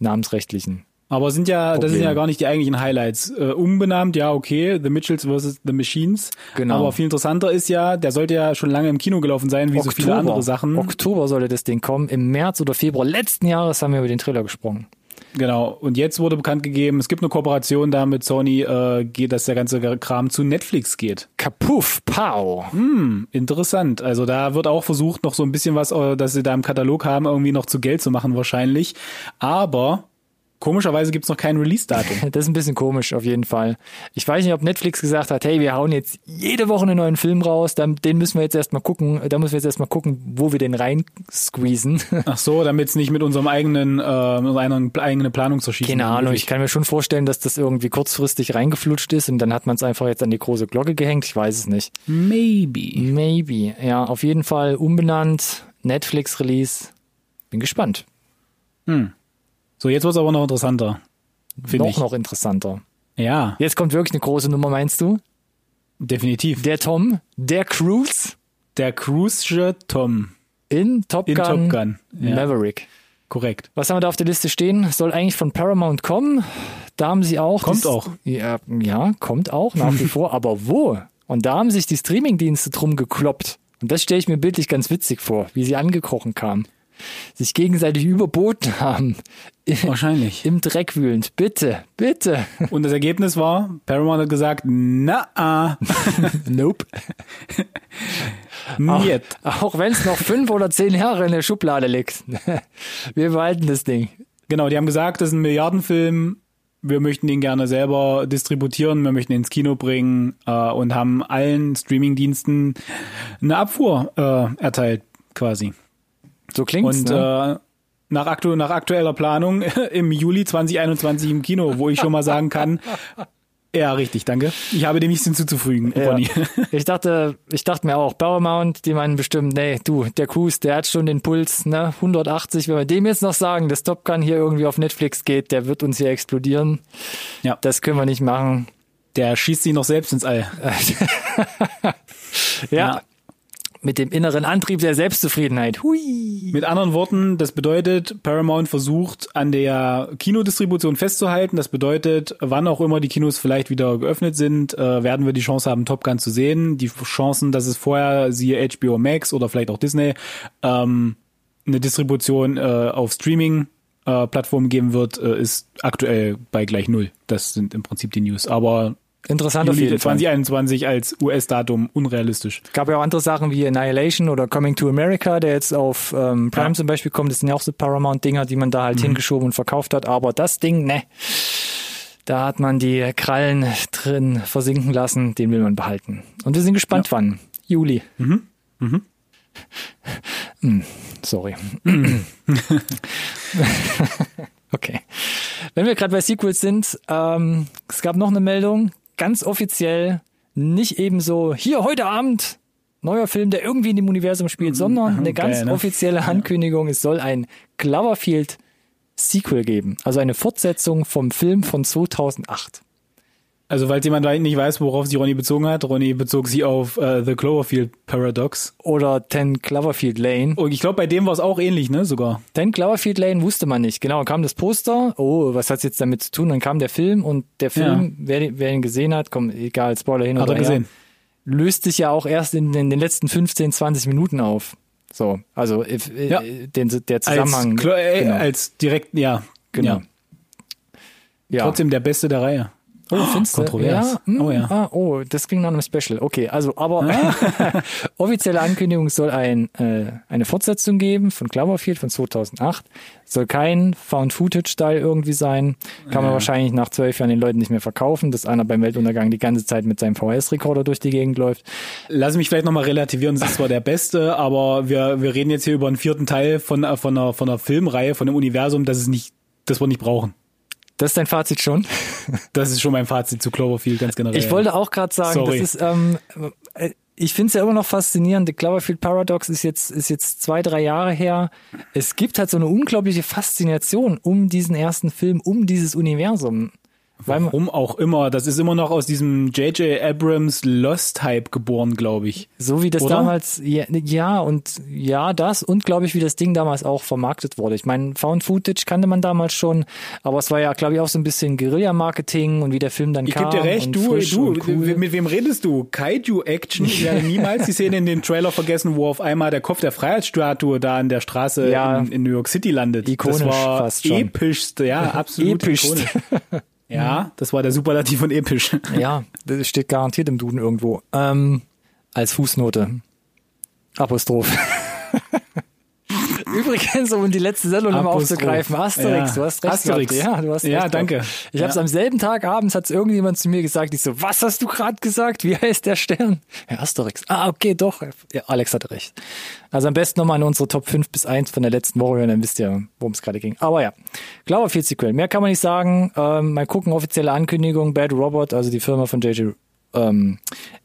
[SPEAKER 1] namensrechtlichen
[SPEAKER 2] aber sind ja, Problem. das sind ja gar nicht die eigentlichen Highlights. Äh, umbenannt, ja, okay, The Mitchells vs. The Machines. Genau. Aber viel interessanter ist ja, der sollte ja schon lange im Kino gelaufen sein, wie Oktober. so viele andere Sachen.
[SPEAKER 1] Oktober sollte das Ding kommen. Im März oder Februar letzten Jahres haben wir über den Trailer gesprochen.
[SPEAKER 2] Genau. Und jetzt wurde bekannt gegeben, es gibt eine Kooperation da mit Sony, äh, geht, dass der ganze Kram zu Netflix geht.
[SPEAKER 1] Kapuff, pow.
[SPEAKER 2] Hm, interessant. Also da wird auch versucht, noch so ein bisschen was, äh, dass sie da im Katalog haben, irgendwie noch zu Geld zu machen wahrscheinlich. Aber Komischerweise gibt's noch kein Release-Datum.
[SPEAKER 1] Das ist ein bisschen komisch, auf jeden Fall. Ich weiß nicht, ob Netflix gesagt hat, hey, wir hauen jetzt jede Woche einen neuen Film raus, dann, den müssen wir jetzt erstmal gucken, da müssen wir jetzt erstmal gucken, wo wir den rein squeezen.
[SPEAKER 2] Ach so, damit es nicht mit unserem eigenen, äh, einer eigenen Planung zerschießen
[SPEAKER 1] Keine Ahnung, ich kann mir schon vorstellen, dass das irgendwie kurzfristig reingeflutscht ist und dann hat man es einfach jetzt an die große Glocke gehängt, ich weiß es nicht.
[SPEAKER 2] Maybe.
[SPEAKER 1] Maybe, ja, auf jeden Fall umbenannt, Netflix-Release, bin gespannt.
[SPEAKER 2] Hm. So, jetzt wird's aber noch interessanter.
[SPEAKER 1] Noch, ich. noch interessanter.
[SPEAKER 2] Ja.
[SPEAKER 1] Jetzt kommt wirklich eine große Nummer, meinst du?
[SPEAKER 2] Definitiv.
[SPEAKER 1] Der Tom, der Cruise.
[SPEAKER 2] Der Cruise Tom.
[SPEAKER 1] In Top
[SPEAKER 2] In
[SPEAKER 1] Gun,
[SPEAKER 2] Top Gun.
[SPEAKER 1] Ja. Maverick.
[SPEAKER 2] Korrekt.
[SPEAKER 1] Was haben wir da auf der Liste stehen? Soll eigentlich von Paramount kommen. Da haben sie auch.
[SPEAKER 2] Kommt auch.
[SPEAKER 1] Ja, ja, kommt auch nach wie vor. Aber wo? Und da haben sich die Streamingdienste drum gekloppt. Und das stelle ich mir bildlich ganz witzig vor, wie sie angekrochen kamen sich gegenseitig überboten haben.
[SPEAKER 2] Wahrscheinlich.
[SPEAKER 1] Im Dreck wühlend. Bitte, bitte.
[SPEAKER 2] Und das Ergebnis war, Paramount hat gesagt, na, -ah.
[SPEAKER 1] nope. Niet. Auch, auch wenn es noch fünf oder zehn Jahre in der Schublade liegt. Wir behalten das Ding.
[SPEAKER 2] Genau, die haben gesagt, das ist ein Milliardenfilm. Wir möchten ihn gerne selber distributieren, wir möchten ihn ins Kino bringen äh, und haben allen Streamingdiensten eine Abfuhr äh, erteilt, quasi.
[SPEAKER 1] So klingt's,
[SPEAKER 2] Und ne? äh, nach, aktu nach aktueller Planung im Juli 2021 im Kino, wo ich schon mal sagen kann, ja, richtig, danke. Ich habe dem nichts hinzuzufügen,
[SPEAKER 1] ja. Ich dachte, ich dachte mir auch, Paramount, die meinen bestimmt, nee, du, der Cruise, der hat schon den Puls, ne, 180. Wenn wir dem jetzt noch sagen, dass Top Gun hier irgendwie auf Netflix geht, der wird uns hier explodieren. Ja. Das können wir nicht machen.
[SPEAKER 2] Der schießt sich noch selbst ins All.
[SPEAKER 1] ja. ja mit dem inneren Antrieb der Selbstzufriedenheit. Hui.
[SPEAKER 2] Mit anderen Worten, das bedeutet, Paramount versucht an der Kinodistribution festzuhalten. Das bedeutet, wann auch immer die Kinos vielleicht wieder geöffnet sind, äh, werden wir die Chance haben, Top Gun zu sehen. Die Chancen, dass es vorher, siehe HBO Max oder vielleicht auch Disney, ähm, eine Distribution äh, auf Streaming äh, Plattformen geben wird, ist aktuell bei gleich null. Das sind im Prinzip die News. Aber
[SPEAKER 1] Interessant Juli
[SPEAKER 2] auf jeden 2021 Fall. als US-Datum unrealistisch.
[SPEAKER 1] Gab ja auch andere Sachen wie Annihilation oder Coming to America, der jetzt auf ähm, Prime ja. zum Beispiel kommt. Das sind ja auch so Paramount-Dinger, die man da halt mhm. hingeschoben und verkauft hat. Aber das Ding, ne, da hat man die Krallen drin versinken lassen. Den will man behalten. Und wir sind gespannt, ja. wann. Juli. Mhm. Mhm. Hm, sorry. okay. Wenn wir gerade bei Sequels sind, ähm, es gab noch eine Meldung, ganz offiziell, nicht eben so, hier heute Abend, neuer Film, der irgendwie in dem Universum spielt, sondern eine ganz
[SPEAKER 2] Geil, ne?
[SPEAKER 1] offizielle Ankündigung, es soll ein Cloverfield Sequel geben, also eine Fortsetzung vom Film von 2008.
[SPEAKER 2] Also falls jemand nicht weiß, worauf sich Ronny bezogen hat, Ronny bezog sich auf äh, The Cloverfield Paradox.
[SPEAKER 1] Oder 10 Cloverfield Lane.
[SPEAKER 2] Und ich glaube, bei dem war es auch ähnlich, ne, sogar.
[SPEAKER 1] 10 Cloverfield Lane wusste man nicht. Genau, kam das Poster. Oh, was hat's jetzt damit zu tun? Dann kam der Film und der Film, wer, wer ihn gesehen hat, komm, egal, Spoiler hin
[SPEAKER 2] Hat
[SPEAKER 1] oder
[SPEAKER 2] er gesehen.
[SPEAKER 1] her, löst sich ja auch erst in, den- den letzten 15, 20 Minuten auf. So, also äh, äh,
[SPEAKER 2] Ja.
[SPEAKER 1] den, der Zusammenhang.
[SPEAKER 2] Als, äh,
[SPEAKER 1] genau.
[SPEAKER 2] als direkt, ja,
[SPEAKER 1] genau.
[SPEAKER 2] Ja.
[SPEAKER 1] Ja.
[SPEAKER 2] Trotzdem der Beste der Reihe.
[SPEAKER 1] Oh, du?
[SPEAKER 2] kontrovers.
[SPEAKER 1] Ja, mm,
[SPEAKER 2] Oh ja.
[SPEAKER 1] Ah, oh, das klingt nach einem Special. Okay, also, aber offizielle Ankündigung soll ein, äh, eine Fortsetzung geben von Cloverfield von 2008. Soll kein Found-Footage-Style irgendwie sein. Kann man wahrscheinlich nach zwölf Jahren den Leuten nicht mehr verkaufen, dass einer beim Weltuntergang die ganze Zeit mit seinem VHS-Rekorder durch die Gegend läuft.
[SPEAKER 2] Lass mich vielleicht nochmal relativieren, es ist zwar der Beste, aber wir, wir reden jetzt hier über einen vierten Teil von, äh, von, einer, von einer Filmreihe, von einem Universum, das es nicht, das wir nicht brauchen.
[SPEAKER 1] Das ist dein Fazit schon.
[SPEAKER 2] Das ist schon mein Fazit zu Cloverfield ganz generell.
[SPEAKER 1] Ich wollte auch gerade sagen,
[SPEAKER 2] Sorry.
[SPEAKER 1] das ist, ähm, äh, ich finde es ja immer noch faszinierend. The Cloverfield Paradox ist jetzt, ist jetzt zwei, drei Jahre her. Es gibt halt so eine unglaubliche Faszination um diesen ersten Film, um dieses Universum.
[SPEAKER 2] Warum auch immer, das ist immer noch aus diesem J.J. Abrams Lost-Hype geboren, glaube ich.
[SPEAKER 1] so wie das
[SPEAKER 2] Oder?
[SPEAKER 1] damals, ja, ja, und ja, das und glaube ich, wie das Ding damals auch vermarktet wurde. Ich meine, Found Footage kannte man damals schon, aber es war ja, glaube ich, auch so ein bisschen Guerilla-Marketing und wie der Film dann
[SPEAKER 2] Ich
[SPEAKER 1] kam.
[SPEAKER 2] geb dir recht, du, du,
[SPEAKER 1] cool.
[SPEAKER 2] mit wem redest du? Kaiju-Action? Ich werde niemals die Szene in dem Trailer vergessen, wo auf einmal der Kopf der Freiheitsstatue da an der Straße
[SPEAKER 1] Ja.
[SPEAKER 2] in, in New York City landet.
[SPEAKER 1] Ikonisch
[SPEAKER 2] das war
[SPEAKER 1] fast schon.
[SPEAKER 2] epischste, ja, absolut
[SPEAKER 1] Epischst.
[SPEAKER 2] ikonisch. Ja, das war der Superlativ von episch.
[SPEAKER 1] Ja, das steht garantiert im Duden irgendwo. Ähm, als Fußnote. Apostroph. Übrigens, um die letzte Sendung nochmal aufzugreifen, Asterix,
[SPEAKER 2] Ja.
[SPEAKER 1] du hast recht.
[SPEAKER 2] Asterix.
[SPEAKER 1] gehabt. Ja, du hast
[SPEAKER 2] Ja,
[SPEAKER 1] recht
[SPEAKER 2] danke.
[SPEAKER 1] gehabt. Ich habe es
[SPEAKER 2] Ja.
[SPEAKER 1] am selben Tag abends, hat irgendjemand zu mir gesagt, ich so, was hast du gerade gesagt? Wie heißt der Stern? Ja, Asterix. Ah, okay, doch. Ja, Alex hatte recht. Also am besten nochmal in unsere Top 5 bis 1 von der letzten Woche hören, dann wisst ihr, worum es gerade ging. Aber ja, Cloverfield Sequel. Mehr kann man nicht sagen. Ähm, mal gucken, offizielle Ankündigung. Bad Robot, also die Firma von J.J. Ähm,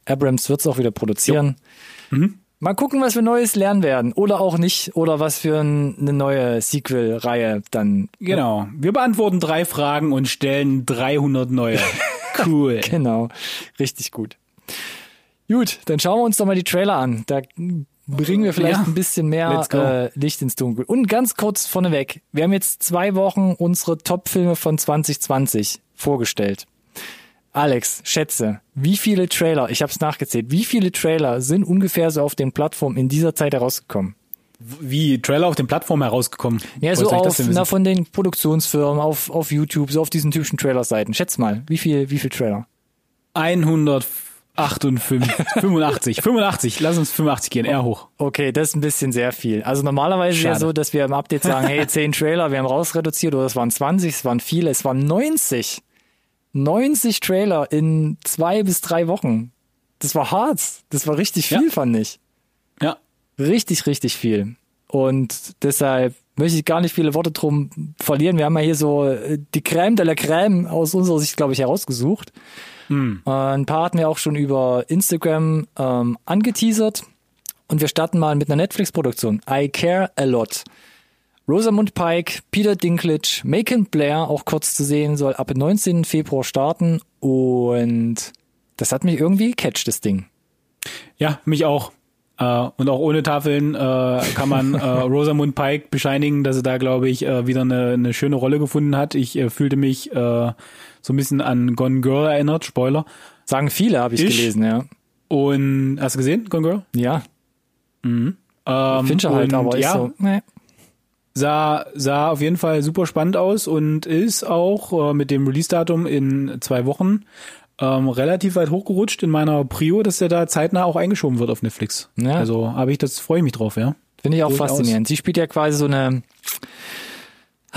[SPEAKER 1] Abrams wird's auch wieder produzieren. Mal gucken, was wir Neues lernen werden. Oder auch nicht. Oder was für ein, eine neue Sequel-Reihe dann.
[SPEAKER 2] Genau. Wir beantworten drei Fragen und stellen 300 neue. Cool.
[SPEAKER 1] Genau. Richtig gut. Gut, dann schauen wir uns doch mal die Trailer an. Da bringen wir vielleicht
[SPEAKER 2] Ja.
[SPEAKER 1] ein bisschen mehr äh, Licht ins Dunkel. Und ganz kurz vorneweg. Wir haben jetzt zwei Wochen unsere Top-Filme von 2020 vorgestellt. Alex, schätze, wie viele Trailer, ich habe es nachgezählt, wie viele Trailer sind ungefähr so auf den Plattformen in dieser Zeit herausgekommen?
[SPEAKER 2] Wie Trailer auf den Plattformen herausgekommen?
[SPEAKER 1] Ja, so auf, na, von den Produktionsfirmen, auf, auf YouTube, so auf diesen typischen Trailer-Seiten. Schätz mal, wie viel, wie viel Trailer?
[SPEAKER 2] 158, 85, 85, lass uns 85 gehen, eher hoch.
[SPEAKER 1] Okay, das ist ein bisschen sehr viel. Also normalerweise ist ja
[SPEAKER 2] Schade.
[SPEAKER 1] so, dass wir im Update sagen, hey, 10 Trailer, wir haben rausreduziert, oder es waren 20, es waren viele, es waren 90. 90 Trailer in zwei bis drei Wochen. Das war hart. Das war richtig viel,
[SPEAKER 2] Ja.
[SPEAKER 1] fand ich.
[SPEAKER 2] Ja.
[SPEAKER 1] Richtig, richtig viel. Und deshalb möchte ich gar nicht viele Worte drum verlieren. Wir haben ja hier so äh, die Crème de la Crème aus unserer Sicht, glaube ich, herausgesucht. Äh, Ein paar hatten wir auch schon über Instagram ähm, angeteasert. Und wir starten mal mit einer Netflix-Produktion. I Care a Lot. Rosamund Pike, Peter Dinklage, Macon Blair, auch kurz zu sehen, soll ab dem 19. Februar starten. Und das hat mich irgendwie gecatcht, das Ding.
[SPEAKER 2] Ja, mich auch. Äh, und auch ohne Tafeln äh, kann man äh, Rosamund Pike bescheinigen, dass sie da, glaube ich, wieder eine, eine schöne Rolle gefunden hat. Ich fühlte mich so ein bisschen an Gone Girl erinnert, Spoiler.
[SPEAKER 1] Sagen viele, habe ich,
[SPEAKER 2] Ich?
[SPEAKER 1] gelesen, ja.
[SPEAKER 2] Und hast du gesehen, Gone Girl?
[SPEAKER 1] Ja,
[SPEAKER 2] Ähm,
[SPEAKER 1] Fincher halt, aber ist
[SPEAKER 2] ja,
[SPEAKER 1] so. Nee.
[SPEAKER 2] Sah, sah auf jeden Fall super spannend aus und ist auch äh, mit dem Release-Datum in zwei Wochen ähm, relativ weit hochgerutscht in meiner Prio, dass der da zeitnah auch eingeschoben wird auf Netflix.
[SPEAKER 1] Ja.
[SPEAKER 2] Also habe ich das, freue ich mich drauf, ja.
[SPEAKER 1] Finde ich auch
[SPEAKER 2] Durchaus.
[SPEAKER 1] faszinierend. Sie spielt ja quasi so eine,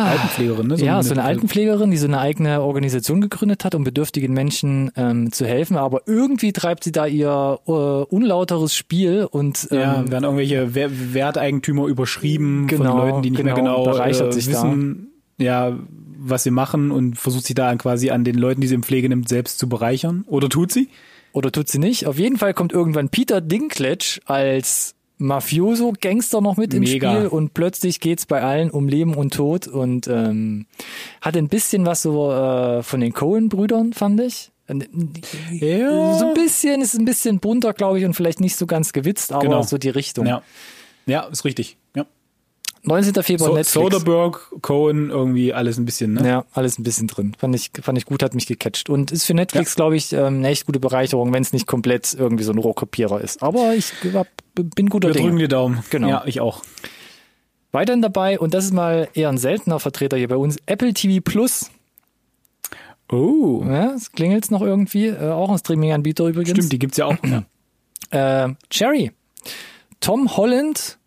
[SPEAKER 2] Altenpflegerin, ne?
[SPEAKER 1] ja, so eine
[SPEAKER 2] eine-
[SPEAKER 1] Altenpflegerin, die so eine eigene Organisation gegründet hat, um bedürftigen Menschen ähm, zu helfen. Aber irgendwie treibt sie da ihr äh, unlauteres Spiel und ähm,
[SPEAKER 2] Ja, werden irgendwelche Wer Werteigentümer überschrieben
[SPEAKER 1] Genau,
[SPEAKER 2] von Leuten, die nicht mehr
[SPEAKER 1] genau,
[SPEAKER 2] genau
[SPEAKER 1] bereichert
[SPEAKER 2] äh,
[SPEAKER 1] sich
[SPEAKER 2] wissen, ja, was sie machen und versucht sich da quasi an den Leuten, die sie in Pflege nimmt, selbst zu bereichern. Oder tut sie?
[SPEAKER 1] Oder tut sie nicht? Auf jeden Fall kommt irgendwann Peter Dinklage als Mafioso-Gangster noch mit
[SPEAKER 2] Mega.
[SPEAKER 1] Spiel und plötzlich geht's bei allen um Leben und Tod und ähm, hat ein bisschen was so äh, von den Cohen-Brüdern, fand ich.
[SPEAKER 2] Ja.
[SPEAKER 1] So ein bisschen, ist ein bisschen bunter, glaube ich, und vielleicht nicht so ganz gewitzt, aber
[SPEAKER 2] Genau.
[SPEAKER 1] so die Richtung.
[SPEAKER 2] Ja. Ja, ist richtig. Ja.
[SPEAKER 1] 19. Februar
[SPEAKER 2] So,
[SPEAKER 1] Netflix.
[SPEAKER 2] Soderbergh, Cohen, irgendwie alles ein bisschen, ne?
[SPEAKER 1] Ja, alles ein bisschen drin. Fand ich, fand ich gut, hat mich gecatcht. Und ist für Netflix, glaube ich, ähm, eine echt gute Bereicherung, wenn es nicht komplett irgendwie so ein Rohrkopierer ist. Aber ich hab, bin guter
[SPEAKER 2] Wir drücken
[SPEAKER 1] Dinge.
[SPEAKER 2] die Daumen.
[SPEAKER 1] Genau.
[SPEAKER 2] Ja, ich auch.
[SPEAKER 1] Weiterhin dabei, und das ist mal eher ein seltener Vertreter hier bei uns, Apple TV Plus.
[SPEAKER 2] Oh.
[SPEAKER 1] Ja, es klingelt noch irgendwie, äh, auch ein Streaming-Anbieter übrigens.
[SPEAKER 2] Stimmt, die gibt's ja auch. Ja.
[SPEAKER 1] Äh, Cherry. Tom Holland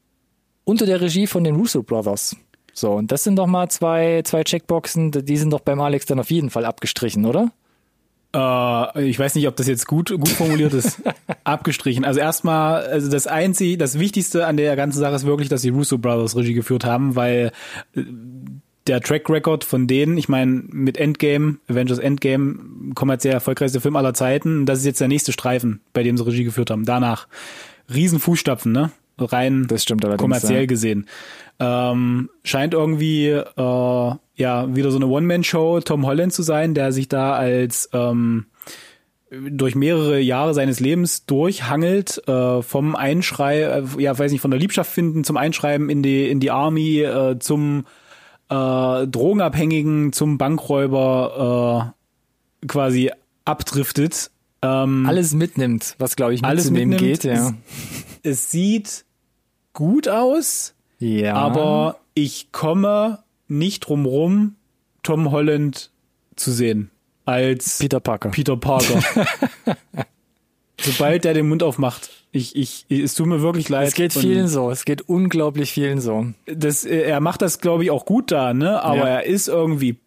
[SPEAKER 1] unter der Regie von den Russo Brothers. So, und das sind doch mal zwei, zwei Checkboxen, die sind doch beim Alex dann auf jeden Fall abgestrichen, oder?
[SPEAKER 2] Äh, ich weiß nicht, ob das jetzt gut, gut formuliert ist. Abgestrichen. Also erstmal, also das einzige, das Wichtigste an der ganzen Sache ist wirklich, dass die Russo Brothers Regie geführt haben, weil äh, der Track Record von denen, ich meine, mit Endgame, Avengers Endgame, kommerziell erfolgreichste Film aller Zeiten, das ist jetzt der nächste Streifen, bei dem sie Regie geführt haben. Danach riesen Fußstapfen, ne? Rein kommerziell
[SPEAKER 1] ja.
[SPEAKER 2] gesehen. Ähm, scheint irgendwie äh, ja wieder so eine One-Man-Show Tom Holland zu sein, der sich da als ähm, durch mehrere Jahre seines Lebens durchhangelt, äh, vom Einschrei, äh, ja, weiß nicht, von der Liebschaft finden zum Einschreiben in die, in die Army, äh, zum äh, Drogenabhängigen, zum Bankräuber äh, quasi abdriftet. Ähm,
[SPEAKER 1] Alles mitnimmt, was glaube ich
[SPEAKER 2] alles
[SPEAKER 1] mitzunehmen
[SPEAKER 2] mitnimmt.
[SPEAKER 1] geht, ja.
[SPEAKER 2] Es, es sieht gut aus,
[SPEAKER 1] Ja.
[SPEAKER 2] aber ich komme nicht drum rum, Tom Holland zu sehen als
[SPEAKER 1] Peter Parker.
[SPEAKER 2] Peter Parker. Sobald der den Mund aufmacht, ich, ich, es tut mir wirklich leid.
[SPEAKER 1] es geht vielen so, es geht unglaublich vielen so.
[SPEAKER 2] Das, äh, er macht das, glaube ich, auch gut da, ne? Aber
[SPEAKER 1] Ja.
[SPEAKER 2] er ist irgendwie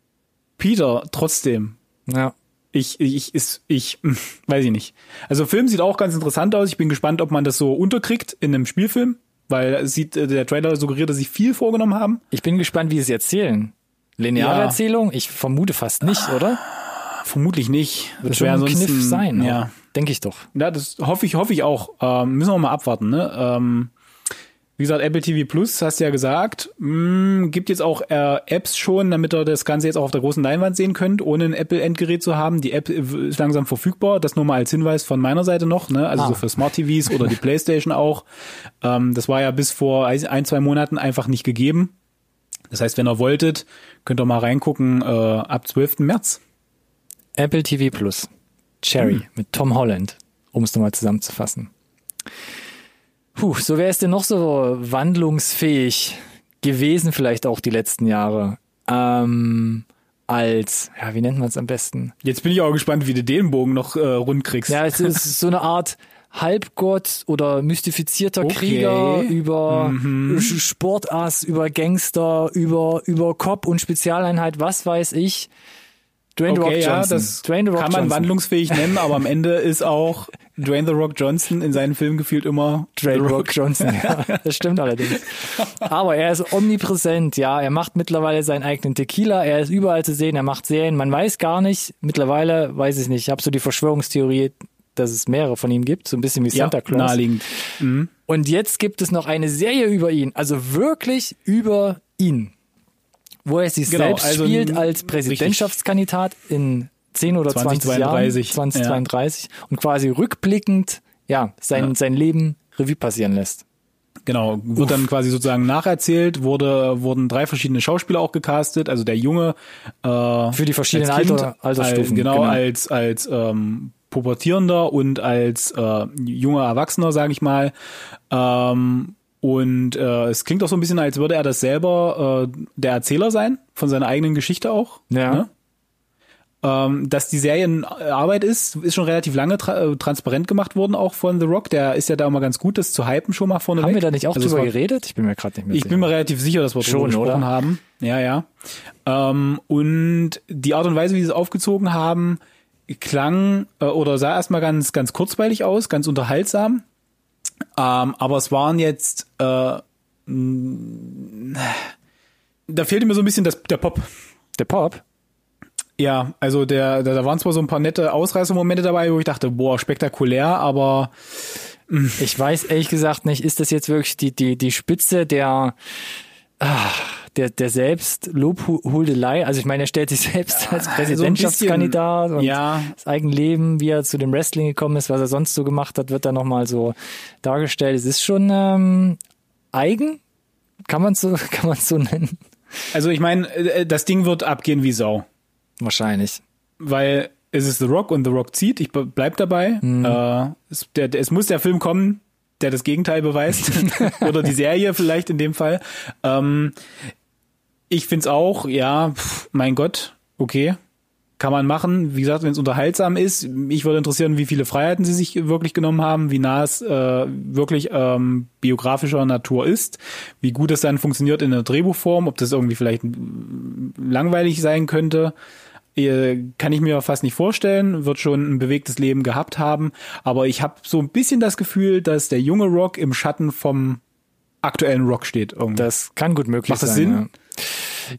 [SPEAKER 2] Peter trotzdem.
[SPEAKER 1] Ja.
[SPEAKER 2] Ich, ich, ist, ich, hm, weiß ich nicht. Also Film sieht auch ganz interessant aus. Ich bin gespannt, ob man das so unterkriegt in einem Spielfilm, weil sieht, äh, der Trailer suggeriert, dass sie viel vorgenommen haben.
[SPEAKER 1] Ich bin gespannt, wie sie es erzählen. Lineare
[SPEAKER 2] Ja.
[SPEAKER 1] Erzählung? Ich vermute fast nicht, oder?
[SPEAKER 2] Vermutlich nicht.
[SPEAKER 1] Wird
[SPEAKER 2] Das
[SPEAKER 1] schon ein Kniff sein.
[SPEAKER 2] Ja.
[SPEAKER 1] Denke ich doch.
[SPEAKER 2] Ja, das hoffe ich, hoffe ich auch. Ähm, müssen wir mal abwarten, ne? Ähm, wie gesagt, Apple TV Plus, hast du ja gesagt, mh, gibt jetzt auch äh, Apps schon, damit ihr das Ganze jetzt auch auf der großen Leinwand sehen könnt, ohne ein Apple-Endgerät zu haben. Die App ist langsam verfügbar. Das nur mal als Hinweis von meiner Seite noch, ne? Also
[SPEAKER 1] Ah.
[SPEAKER 2] so für Smart TVs oder die Playstation auch. Ähm, das war ja bis vor ein, zwei Monaten einfach nicht gegeben. Das heißt, wenn ihr wolltet, könnt ihr mal reingucken äh, ab 12. März.
[SPEAKER 1] Apple TV Plus. Cherry
[SPEAKER 2] Hm.
[SPEAKER 1] mit Tom Holland, um es nochmal zusammenzufassen. Puh, so wer ist denn noch so wandlungsfähig gewesen, vielleicht auch die letzten Jahre? Ähm, als, ja, wie nennt man es am besten?
[SPEAKER 2] Jetzt bin ich auch gespannt, wie du den Bogen noch äh, rund kriegst.
[SPEAKER 1] Ja, es ist so eine Art Halbgott oder mystifizierter
[SPEAKER 2] Okay.
[SPEAKER 1] Krieger über
[SPEAKER 2] Mhm.
[SPEAKER 1] Sportass, über Gangster, über, über Cop und Spezialeinheit, was weiß ich. Dwayne The Rock
[SPEAKER 2] Okay, ja,
[SPEAKER 1] Johnson.
[SPEAKER 2] das
[SPEAKER 1] Dwayne Rock
[SPEAKER 2] kann man
[SPEAKER 1] Johnson.
[SPEAKER 2] wandlungsfähig nennen, aber am Ende ist auch Dwayne The Rock Johnson in seinen Filmen gefühlt immer
[SPEAKER 1] Dwayne
[SPEAKER 2] The
[SPEAKER 1] The Rock Johnson, ja, das stimmt allerdings. Aber er ist omnipräsent, ja. Er macht mittlerweile seinen eigenen Tequila, er ist überall zu sehen, er macht Serien. Man weiß gar nicht, mittlerweile weiß ich nicht, ich habe so die Verschwörungstheorie, dass es mehrere von ihm gibt, so ein bisschen wie
[SPEAKER 2] Ja,
[SPEAKER 1] Santa Claus.
[SPEAKER 2] naheliegend.
[SPEAKER 1] Und jetzt gibt es noch eine Serie über ihn, also wirklich über ihn, wo er sich
[SPEAKER 2] Genau,
[SPEAKER 1] selbst
[SPEAKER 2] also
[SPEAKER 1] spielt als Präsidentschaftskandidat in 10 oder 20
[SPEAKER 2] 2032,
[SPEAKER 1] Jahren, 2032 und quasi rückblickend ja sein,
[SPEAKER 2] Ja.
[SPEAKER 1] sein Leben Revue passieren lässt.
[SPEAKER 2] Genau, wird dann quasi sozusagen nacherzählt, wurde, wurden drei verschiedene Schauspieler auch gecastet, also der Junge äh,
[SPEAKER 1] Für die verschiedenen
[SPEAKER 2] als Kind,
[SPEAKER 1] Alter, Altersstufen.
[SPEAKER 2] Als, genau, als als ähm, Pubertierender und als äh, junger Erwachsener, sage ich mal. Ähm, und äh, es klingt auch so ein bisschen, als würde er das selber äh, der Erzähler sein, von seiner eigenen Geschichte auch.
[SPEAKER 1] Ja.
[SPEAKER 2] Ne? Ähm, dass die Serienarbeit ist, ist schon relativ lange tra äh, transparent gemacht worden, auch von The Rock. Der ist ja da immer ganz gut, das zu hypen schon mal vorne
[SPEAKER 1] Haben wir da nicht auch
[SPEAKER 2] also
[SPEAKER 1] drüber geredet? Ich bin mir gerade nicht mehr
[SPEAKER 2] ich
[SPEAKER 1] sicher.
[SPEAKER 2] bin mir relativ sicher, dass wir
[SPEAKER 1] Schon,
[SPEAKER 2] drüber gesprochen
[SPEAKER 1] oder?
[SPEAKER 2] haben. Ja, ja. Ähm, und die Art und Weise, wie sie es aufgezogen haben, klang äh, oder sah erstmal ganz, ganz kurzweilig aus, ganz unterhaltsam. Ähm, aber es waren jetzt, äh, da fehlte mir so ein bisschen das, der Pop.
[SPEAKER 1] Der Pop?
[SPEAKER 2] Ja, also der, da, da waren zwar so ein paar nette Ausreißermomente dabei, wo ich dachte, boah, spektakulär, aber
[SPEAKER 1] ich weiß ehrlich gesagt nicht, ist das jetzt wirklich die, die, die Spitze der, ah, der, der Selbstlobhudelei? Also ich meine, er stellt sich selbst als Präsidentschaftskandidat
[SPEAKER 2] so
[SPEAKER 1] und
[SPEAKER 2] ja.
[SPEAKER 1] das Eigenleben, wie er zu dem Wrestling gekommen ist, was er sonst so gemacht hat, wird da nochmal so dargestellt. Es ist schon ähm, eigen, kann man so, kann man so nennen.
[SPEAKER 2] Also ich meine, äh, das Ding wird abgehen wie Sau.
[SPEAKER 1] Wahrscheinlich.
[SPEAKER 2] Weil es ist The Rock und The Rock zieht. Ich bleib dabei. Mhm. Äh, es, der, es muss der Film kommen, der das Gegenteil beweist. Oder die Serie vielleicht in dem Fall. Ähm, ich find's auch, ja, pff, mein Gott, okay. Kann man machen. Wie gesagt, wenn es unterhaltsam ist. Mich würde interessieren, wie viele Freiheiten sie sich wirklich genommen haben, wie nah es äh, wirklich ähm, biografischer Natur ist, wie gut es dann funktioniert in der Drehbuchform, ob das irgendwie vielleicht langweilig sein könnte. Äh, kann ich mir fast nicht vorstellen, wird schon ein bewegtes Leben gehabt haben, aber ich habe so ein bisschen das Gefühl, dass der junge Rock im Schatten vom aktuellen Rock steht. Irgendwie.
[SPEAKER 1] Das kann gut möglich
[SPEAKER 2] Macht das
[SPEAKER 1] sein.
[SPEAKER 2] Sinn?
[SPEAKER 1] Ja,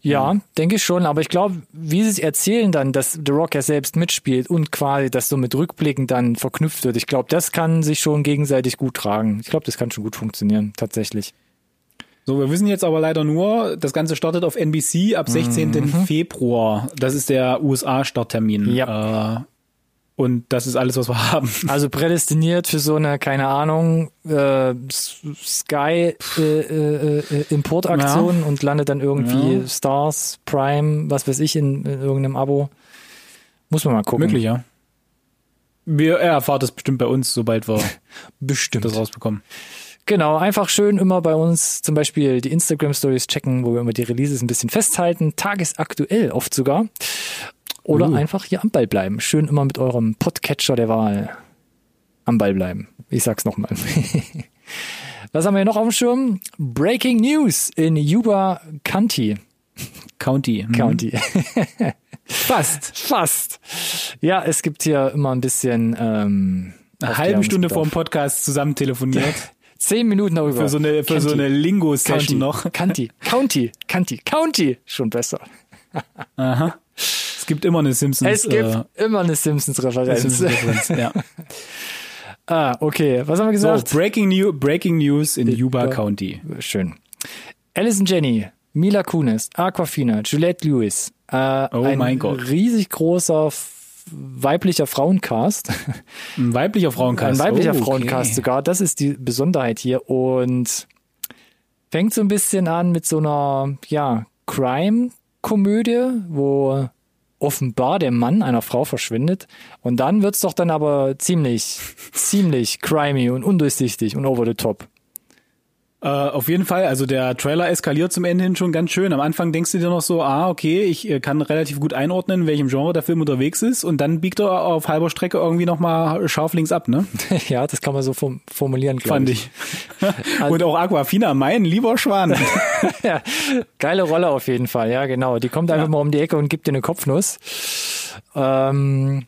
[SPEAKER 1] ja denke ich schon, aber ich glaube, wie sie es erzählen dann, dass The Rock ja selbst mitspielt und quasi das so mit Rückblicken dann verknüpft wird, ich glaube, das kann sich schon gegenseitig gut tragen. Ich glaube, das kann schon gut funktionieren, tatsächlich.
[SPEAKER 2] So, wir wissen jetzt aber leider nur, das Ganze startet auf NBC ab 16. Mhm. Februar. Das ist der USA-Starttermin.
[SPEAKER 1] Ja.
[SPEAKER 2] Äh, und das ist alles, was wir haben.
[SPEAKER 1] Also prädestiniert für so eine, keine Ahnung, äh, Sky äh, äh, äh, Importaktion ja. und landet dann irgendwie ja. Stars, Prime, was weiß ich, in, in, irgendeinem Abo. Muss man mal gucken.
[SPEAKER 2] Möglich, ja. Wir, er erfahrt das bestimmt bei uns, sobald wir
[SPEAKER 1] bestimmt.
[SPEAKER 2] das rausbekommen.
[SPEAKER 1] Genau, einfach schön immer bei uns zum Beispiel die Instagram Stories checken, wo wir immer die Releases ein bisschen festhalten, tagesaktuell oft sogar. Oder uh. einfach hier am Ball bleiben. Schön immer mit eurem Podcatcher der Wahl am Ball bleiben. Ich sag's nochmal. Was haben wir noch auf dem Schirm? Breaking News in Yuba County.
[SPEAKER 2] County.
[SPEAKER 1] Mhm. County.
[SPEAKER 2] Fast.
[SPEAKER 1] Fast. Ja, es gibt hier immer ein bisschen ähm,
[SPEAKER 2] eine halbe Stunde vor dem Podcast zusammen telefoniert.
[SPEAKER 1] Zehn Minuten darüber.
[SPEAKER 2] Für so eine, für so eine Lingo-Session noch.
[SPEAKER 1] County, County, County, County. Schon besser.
[SPEAKER 2] Aha. Es gibt immer eine Simpsons.
[SPEAKER 1] Es gibt äh, immer eine Simpsons-Referenz.
[SPEAKER 2] Simpsons ja.
[SPEAKER 1] ah, okay. Was haben wir gesagt?
[SPEAKER 2] So, Breaking, New Breaking News in Yuba County.
[SPEAKER 1] Schön. Alison Jenny, Mila Kunis, Aquafina, Juliette Lewis. Äh,
[SPEAKER 2] oh
[SPEAKER 1] ein
[SPEAKER 2] mein Gott.
[SPEAKER 1] riesig großer weiblicher Frauencast.
[SPEAKER 2] Ein weiblicher Frauencast.
[SPEAKER 1] Ein weiblicher
[SPEAKER 2] oh, okay.
[SPEAKER 1] Frauencast sogar. Das ist die Besonderheit hier. Und fängt so ein bisschen an mit so einer, ja, Crime-Komödie, wo offenbar der Mann einer Frau verschwindet. Und dann wird's doch dann aber ziemlich, ziemlich crimey und undurchsichtig und over the top.
[SPEAKER 2] Äh, auf jeden Fall, also der Trailer eskaliert zum Ende hin schon ganz schön. Am Anfang denkst du dir noch so, ah, okay, ich äh, kann relativ gut einordnen, in welchem Genre der Film unterwegs ist und dann biegt er auf halber Strecke irgendwie nochmal scharf links ab, ne?
[SPEAKER 1] ja, das kann man so form formulieren, glaube
[SPEAKER 2] Fand ich. und auch Aquafina, mein lieber Schwan.
[SPEAKER 1] ja, geile Rolle auf jeden Fall, ja, genau. Die kommt einfach ja. mal um die Ecke und gibt dir eine Kopfnuss. Ähm,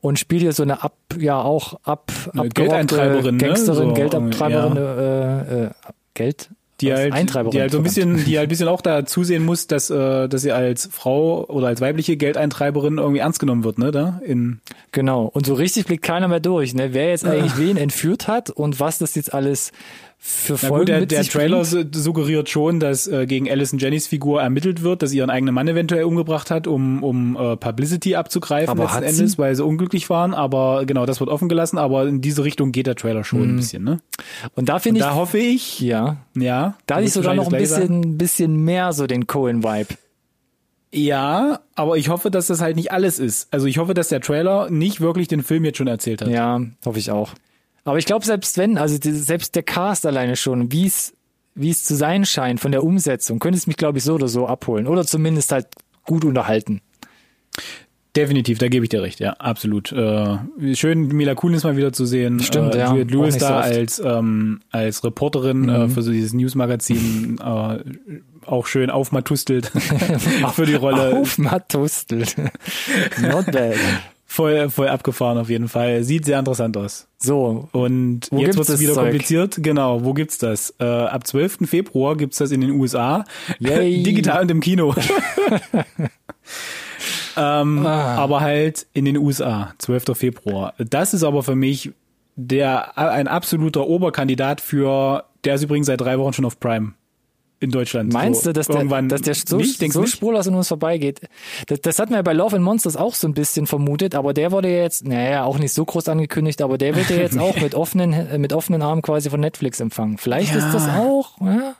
[SPEAKER 1] und spielt hier so eine ab, ja auch ab,
[SPEAKER 2] ab Geldeintreiberin,
[SPEAKER 1] Gangsterin,
[SPEAKER 2] ne? so,
[SPEAKER 1] Geldeintreiberin, ja. äh, äh, Geld
[SPEAKER 2] die halt, die halt so ein bisschen, die halt ein bisschen auch da zusehen muss, dass, äh, dass sie als Frau oder als weibliche Geldeintreiberin irgendwie ernst genommen wird, ne, da in.
[SPEAKER 1] Genau. Und so richtig blickt keiner mehr durch, ne, wer jetzt eigentlich wen entführt hat und was das jetzt alles für Folgen
[SPEAKER 2] gut, der, der Trailer
[SPEAKER 1] bringt.
[SPEAKER 2] suggeriert schon, dass äh, gegen Alison Jennys Figur ermittelt wird, dass sie ihren eigenen Mann eventuell umgebracht hat, um, um äh, Publicity abzugreifen
[SPEAKER 1] Aber
[SPEAKER 2] letzten Endes,
[SPEAKER 1] sie?
[SPEAKER 2] weil sie unglücklich waren. Aber genau, das wird offen gelassen. Aber in diese Richtung geht der Trailer schon ein bisschen. Ne?
[SPEAKER 1] Und da finde
[SPEAKER 2] Da
[SPEAKER 1] ich,
[SPEAKER 2] hoffe ich,
[SPEAKER 1] ja,
[SPEAKER 2] ja,
[SPEAKER 1] da
[SPEAKER 2] du
[SPEAKER 1] hatte ich sogar noch ein
[SPEAKER 2] gleich sagen.
[SPEAKER 1] bisschen, bisschen mehr so den Cohen-Vibe.
[SPEAKER 2] Ja, aber ich hoffe, dass das halt nicht alles ist. Also ich hoffe, dass der Trailer nicht wirklich den Film jetzt schon erzählt hat.
[SPEAKER 1] Ja, hoffe ich auch. Aber ich glaube, selbst wenn, also selbst der Cast alleine schon, wie es wie es zu sein scheint von der Umsetzung, könnte es mich, glaube ich, so oder so abholen. Oder zumindest halt gut unterhalten.
[SPEAKER 2] Definitiv, da gebe ich dir recht, ja, absolut. Äh, schön, Mila Kunis mal wieder zu sehen.
[SPEAKER 1] Stimmt,
[SPEAKER 2] äh,
[SPEAKER 1] ja.
[SPEAKER 2] Juliette Lewis
[SPEAKER 1] so
[SPEAKER 2] da
[SPEAKER 1] oft.
[SPEAKER 2] als, ähm, als Reporterin äh,
[SPEAKER 1] Mhm.
[SPEAKER 2] für so dieses Newsmagazin äh, auch schön aufmatustelt für die Rolle.
[SPEAKER 1] Aufmatustelt. Not bad.
[SPEAKER 2] Voll, voll abgefahren auf jeden Fall. Sieht sehr interessant aus.
[SPEAKER 1] So,
[SPEAKER 2] Und
[SPEAKER 1] Wo
[SPEAKER 2] jetzt wird es wieder
[SPEAKER 1] Zeug?
[SPEAKER 2] kompliziert. Genau, wo gibt's das? Äh, ab 12. Februar gibt's das in den USA.
[SPEAKER 1] Yay.
[SPEAKER 2] Digital und im Kino. ähm, ah. Aber halt in den USA, 12. Februar. Das ist aber für mich der ein absoluter Oberkandidat für, der ist übrigens seit drei Wochen schon auf Prime in Deutschland.
[SPEAKER 1] Meinst so, du, dass der, dass der so, nicht, so spurlos an uns vorbeigeht? Das, das hat man ja bei Love and Monsters auch so ein bisschen vermutet, aber der wurde jetzt, naja, auch nicht so groß angekündigt, aber der wird ja jetzt auch mit offenen, mit offenen Armen quasi von Netflix empfangen. Vielleicht ja. ist das auch, ja?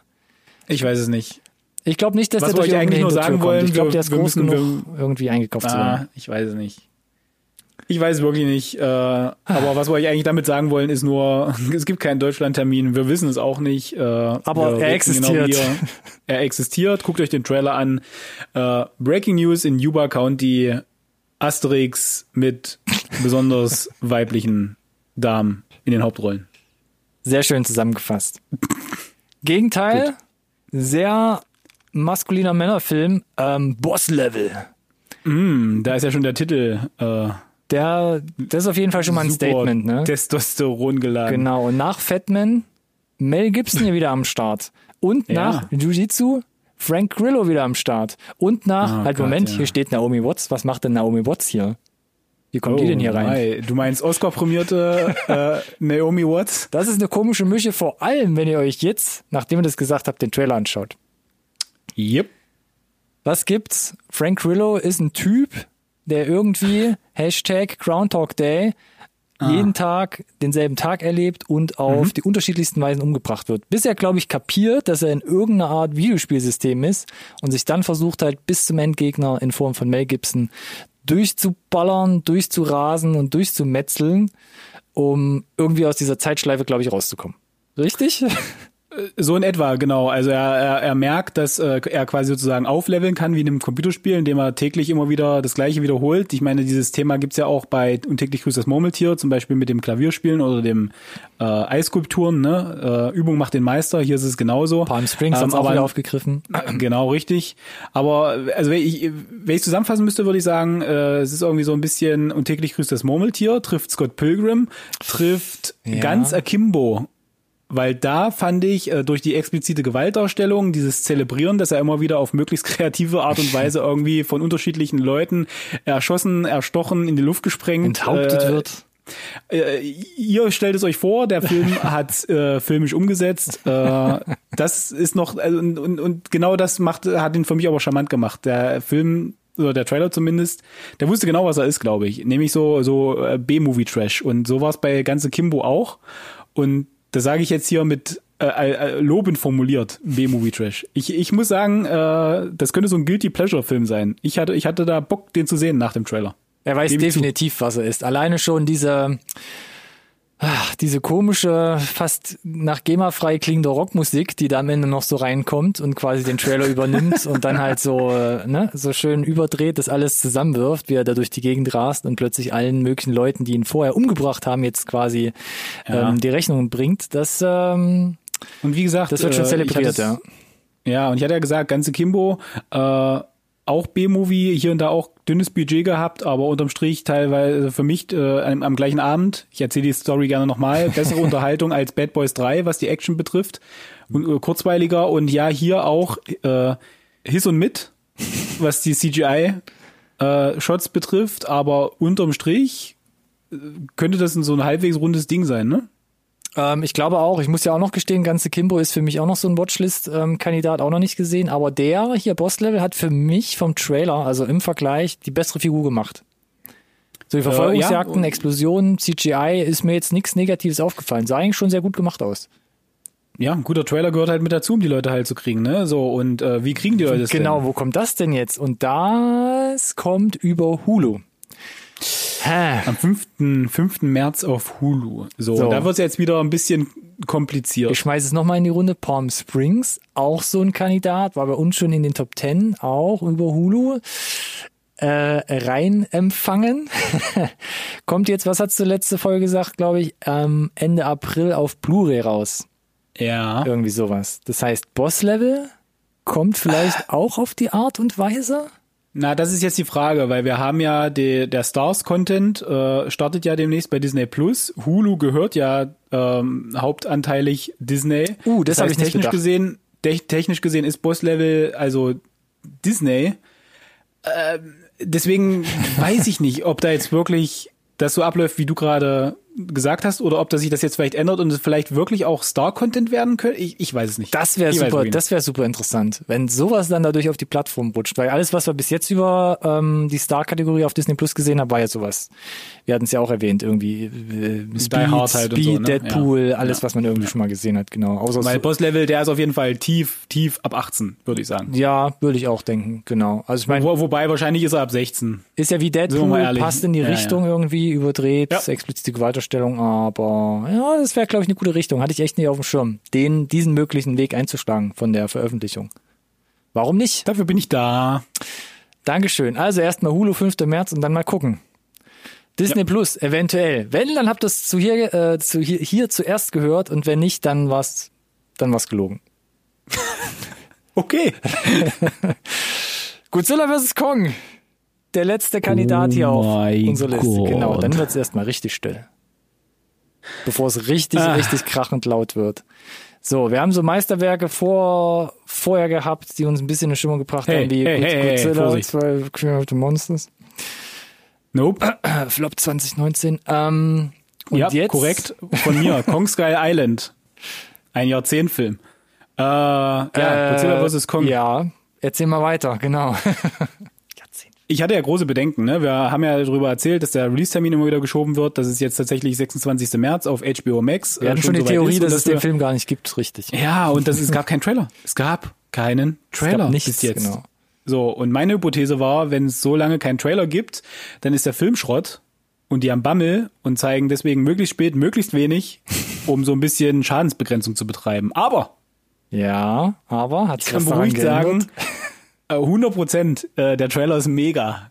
[SPEAKER 2] Ich weiß es nicht.
[SPEAKER 1] Ich glaube nicht, dass
[SPEAKER 2] Was
[SPEAKER 1] der durch
[SPEAKER 2] eigentlich nur sagen wollen.
[SPEAKER 1] Ich glaube, der ist groß genug, irgendwie eingekauft
[SPEAKER 2] ah,
[SPEAKER 1] zu werden.
[SPEAKER 2] Ich weiß es nicht. Ich weiß wirklich nicht. Äh, aber was wir euch eigentlich damit sagen wollen, ist nur, es gibt keinen Deutschlandtermin. Wir wissen es auch nicht. Äh,
[SPEAKER 1] aber er existiert. Genau
[SPEAKER 2] er existiert. Guckt euch den Trailer an. Äh, Breaking News in Yuba County. Asterix mit besonders weiblichen Damen in den Hauptrollen.
[SPEAKER 1] Sehr schön zusammengefasst. Gegenteil, Gut. sehr maskuliner Männerfilm, ähm, Boss Level.
[SPEAKER 2] Mm, da ist ja schon der Titel. Äh,
[SPEAKER 1] der, das ist auf jeden Fall schon mal ein Statement, ne?
[SPEAKER 2] Testosteron geladen.
[SPEAKER 1] Genau. Und nach Fatman, Mel Gibson hier wieder am Start. Und nach ja. Jiu-Jitsu, Frank Grillo wieder am Start. Und nach, oh, halt Gott, Moment, ja. hier steht Naomi Watts. Was macht denn Naomi Watts hier? Wie kommt oh, die denn hier rein?
[SPEAKER 2] Hi. Du meinst Oscar-prämierte äh, Naomi Watts?
[SPEAKER 1] Das ist eine komische Mische, vor allem, wenn ihr euch jetzt, nachdem ihr das gesagt habt, den Trailer anschaut.
[SPEAKER 2] Yep.
[SPEAKER 1] Was gibt's? Frank Grillo ist ein Typ, der irgendwie Hashtag Groundhog Day ah. jeden Tag denselben Tag erlebt und auf mhm. die unterschiedlichsten Weisen umgebracht wird. Bis er, glaube ich, kapiert, dass er in irgendeiner Art Videospielsystem ist und sich dann versucht halt bis zum Endgegner in Form von Mel Gibson durchzuballern, durchzurasen und durchzumetzeln, um irgendwie aus dieser Zeitschleife, glaube ich, rauszukommen. Richtig?
[SPEAKER 2] So in etwa, genau. Also er, er, er merkt, dass äh, er quasi sozusagen aufleveln kann wie in einem Computerspiel, indem er täglich immer wieder das Gleiche wiederholt. Ich meine, dieses Thema gibt's ja auch bei Und täglich grüßt das Murmeltier, zum Beispiel mit dem Klavierspielen oder dem äh, Eiskulpturen. Ne? Äh, Übung macht den Meister, hier ist es genauso.
[SPEAKER 1] Palm Springs ähm, auch wieder aufgegriffen.
[SPEAKER 2] Genau, richtig. Aber also wenn ich, wenn ich zusammenfassen müsste, würde ich sagen, äh, es ist irgendwie so ein bisschen Und täglich grüßt das Murmeltier, trifft Scott Pilgrim, trifft ja. ganz Akimbo weil da fand ich äh, durch die explizite Gewaltdarstellung, dieses Zelebrieren, dass er immer wieder auf möglichst kreative Art und Weise irgendwie von unterschiedlichen Leuten erschossen, erstochen, in die Luft gesprengt.
[SPEAKER 1] Enthauptet äh, wird.
[SPEAKER 2] Äh, ihr stellt es euch vor, der Film hat äh, filmisch umgesetzt. Äh, das ist noch also, und, und, und genau das macht hat ihn für mich aber charmant gemacht. Der Film oder der Trailer zumindest, der wusste genau, was er ist, glaube ich. Nämlich so so äh, B-Movie Trash und so war es bei ganze Kimbo auch und das sage ich jetzt hier mit äh, äh, lobend formuliert, B-Movie Trash. Ich, ich muss sagen, äh, das könnte so ein Guilty Pleasure Film sein. Ich hatte, ich hatte da Bock, den zu sehen nach dem Trailer.
[SPEAKER 1] Er weiß Gebe definitiv, was er ist. Alleine schon diese, ach, diese komische, fast nach GEMA frei klingende Rockmusik, die da am Ende noch so reinkommt und quasi den Trailer übernimmt und dann halt so, äh, ne, so schön überdreht, das alles zusammenwirft, wie er da durch die Gegend rast und plötzlich allen möglichen Leuten, die ihn vorher umgebracht haben, jetzt quasi ja. ähm, die Rechnung bringt. Das, ähm,
[SPEAKER 2] und wie gesagt,
[SPEAKER 1] das wird schon äh, zelebriert, ja.
[SPEAKER 2] Ja, und ich hatte ja gesagt, ganze Kimbo, äh, auch B-Movie, hier und da auch dünnes Budget gehabt, aber unterm Strich teilweise für mich äh, am, am gleichen Abend, ich erzähle die Story gerne nochmal, bessere Unterhaltung als Bad Boys 3, was die Action betrifft und äh, kurzweiliger und ja, hier auch äh, His und Mit, was die CGI äh, Shots betrifft, aber unterm Strich äh, könnte das ein so ein halbwegs rundes Ding sein, ne?
[SPEAKER 1] Ähm, ich glaube auch, ich muss ja auch noch gestehen, ganze Kimbo ist für mich auch noch so ein Watchlist-Kandidat, auch noch nicht gesehen. Aber der hier, Boss-Level, hat für mich vom Trailer, also im Vergleich, die bessere Figur gemacht. So die Verfolgungsjagden, äh, ja. Explosionen, CGI ist mir jetzt nichts Negatives aufgefallen. Sah eigentlich schon sehr gut gemacht aus.
[SPEAKER 2] Ja, ein guter Trailer gehört halt mit dazu, um die Leute halt zu kriegen, ne? So, und äh, wie kriegen die Leute das
[SPEAKER 1] Genau, denn? wo kommt das denn jetzt? Und das kommt über Hulu.
[SPEAKER 2] Am 5. 5. März auf Hulu. So, so. da wird es jetzt wieder ein bisschen kompliziert.
[SPEAKER 1] Ich schmeiße es nochmal in die Runde. Palm Springs, auch so ein Kandidat, war bei uns schon in den Top 10, auch über Hulu. Äh, rein empfangen. Kommt jetzt, was hast du letzte Folge gesagt, glaube ich, ähm, Ende April auf Blu-ray raus.
[SPEAKER 2] Ja.
[SPEAKER 1] Irgendwie sowas. Das heißt, Boss-Level kommt vielleicht auch auf die Art und Weise?
[SPEAKER 2] Na, das ist jetzt die Frage, weil wir haben ja die, der Stars-Content äh, startet ja demnächst bei Disney Plus. Hulu gehört ja ähm, hauptanteilig Disney.
[SPEAKER 1] Uh, das, das habe ich
[SPEAKER 2] technisch
[SPEAKER 1] gedacht.
[SPEAKER 2] gesehen. Technisch gesehen ist Boss Level also Disney. deswegen weiß ich nicht, ob da jetzt wirklich das so abläuft, wie du gerade gesagt hast, oder ob das sich das jetzt vielleicht ändert und es vielleicht wirklich auch Star-Content werden könnte. Ich, ich weiß es nicht.
[SPEAKER 1] Das wäre super, das wäre super interessant, wenn sowas dann dadurch auf die Plattform rutscht. Weil alles, was wir bis jetzt über ähm, die Star-Kategorie auf Disney Plus gesehen haben, war ja sowas. Wir hatten es ja auch erwähnt, irgendwie äh, Speed,
[SPEAKER 2] halt und
[SPEAKER 1] Speed
[SPEAKER 2] so, ne?
[SPEAKER 1] Deadpool,
[SPEAKER 2] Ja.
[SPEAKER 1] alles,
[SPEAKER 2] Ja.
[SPEAKER 1] was man irgendwie schon mal gesehen hat, genau. Außer
[SPEAKER 2] Weil Boss-Level, der ist auf jeden Fall tief, tief ab 18, würde ich sagen.
[SPEAKER 1] ja, würde ich auch denken, genau. Also ich meine,
[SPEAKER 2] Wo, wobei wahrscheinlich ist er ab 16.
[SPEAKER 1] ist ja wie Deadpool, passt in die
[SPEAKER 2] Ja,
[SPEAKER 1] Richtung irgendwie, überdreht,
[SPEAKER 2] Ja.
[SPEAKER 1] explizite Gewalterstellung, aber ja, das wäre, glaube ich, eine gute Richtung. Hatte ich echt nicht auf dem Schirm, den, diesen möglichen Weg einzuschlagen von der Veröffentlichung. Warum nicht?
[SPEAKER 2] Dafür bin ich da.
[SPEAKER 1] Dankeschön. Also erstmal Hulu 5. März und dann mal gucken. Disney Plus, eventuell. Wenn, dann habt ihr es zu hier, äh, zu hier, hier zuerst gehört und wenn nicht, dann war's, dann war's gelogen.
[SPEAKER 2] Okay.
[SPEAKER 1] Godzilla vs. Kong. Der letzte Kandidat
[SPEAKER 2] Oh
[SPEAKER 1] hier auf unserer Liste. Genau, dann wird's erstmal richtig still. Bevor es richtig,
[SPEAKER 2] Ah.
[SPEAKER 1] richtig krachend laut wird. So, wir haben so Meisterwerke vor, vorher gehabt, die uns ein bisschen in Stimmung gebracht
[SPEAKER 2] Hey,
[SPEAKER 1] haben, wie
[SPEAKER 2] hey, hey, hey,
[SPEAKER 1] Godzilla,
[SPEAKER 2] Vorsicht.
[SPEAKER 1] 12 Creature of the Monsters.
[SPEAKER 2] Nope.
[SPEAKER 1] Äh, Flop 2019. Ähm, und
[SPEAKER 2] ja,
[SPEAKER 1] jetzt,
[SPEAKER 2] korrekt. Von mir. Kong Sky Island. Ein Jahrzehntfilm. Äh, ja, Godzilla vs. Kong.
[SPEAKER 1] Ja, erzähl mal weiter, genau.
[SPEAKER 2] Ich hatte ja große Bedenken. Ne? Wir haben ja darüber erzählt, dass der Release-Termin immer wieder geschoben wird. Das ist jetzt tatsächlich 26. März auf HBO Max.
[SPEAKER 1] Wir hatten
[SPEAKER 2] äh,
[SPEAKER 1] schon die Theorie,
[SPEAKER 2] ist und
[SPEAKER 1] dass es den Film gar nicht gibt, richtig.
[SPEAKER 2] Ja, und das, es gab keinen Trailer. Es gab keinen Trailer
[SPEAKER 1] gab nichts,
[SPEAKER 2] bis jetzt.
[SPEAKER 1] genau.
[SPEAKER 2] So, und meine Hypothese war, wenn es so lange keinen Trailer gibt, dann ist der Film Schrott und die haben Bammel und zeigen deswegen möglichst spät, möglichst wenig, um so ein bisschen Schadensbegrenzung zu betreiben. Aber
[SPEAKER 1] Ja, aber hat
[SPEAKER 2] ich kann beruhigt sagen, 100 Prozent, äh, der Trailer ist mega.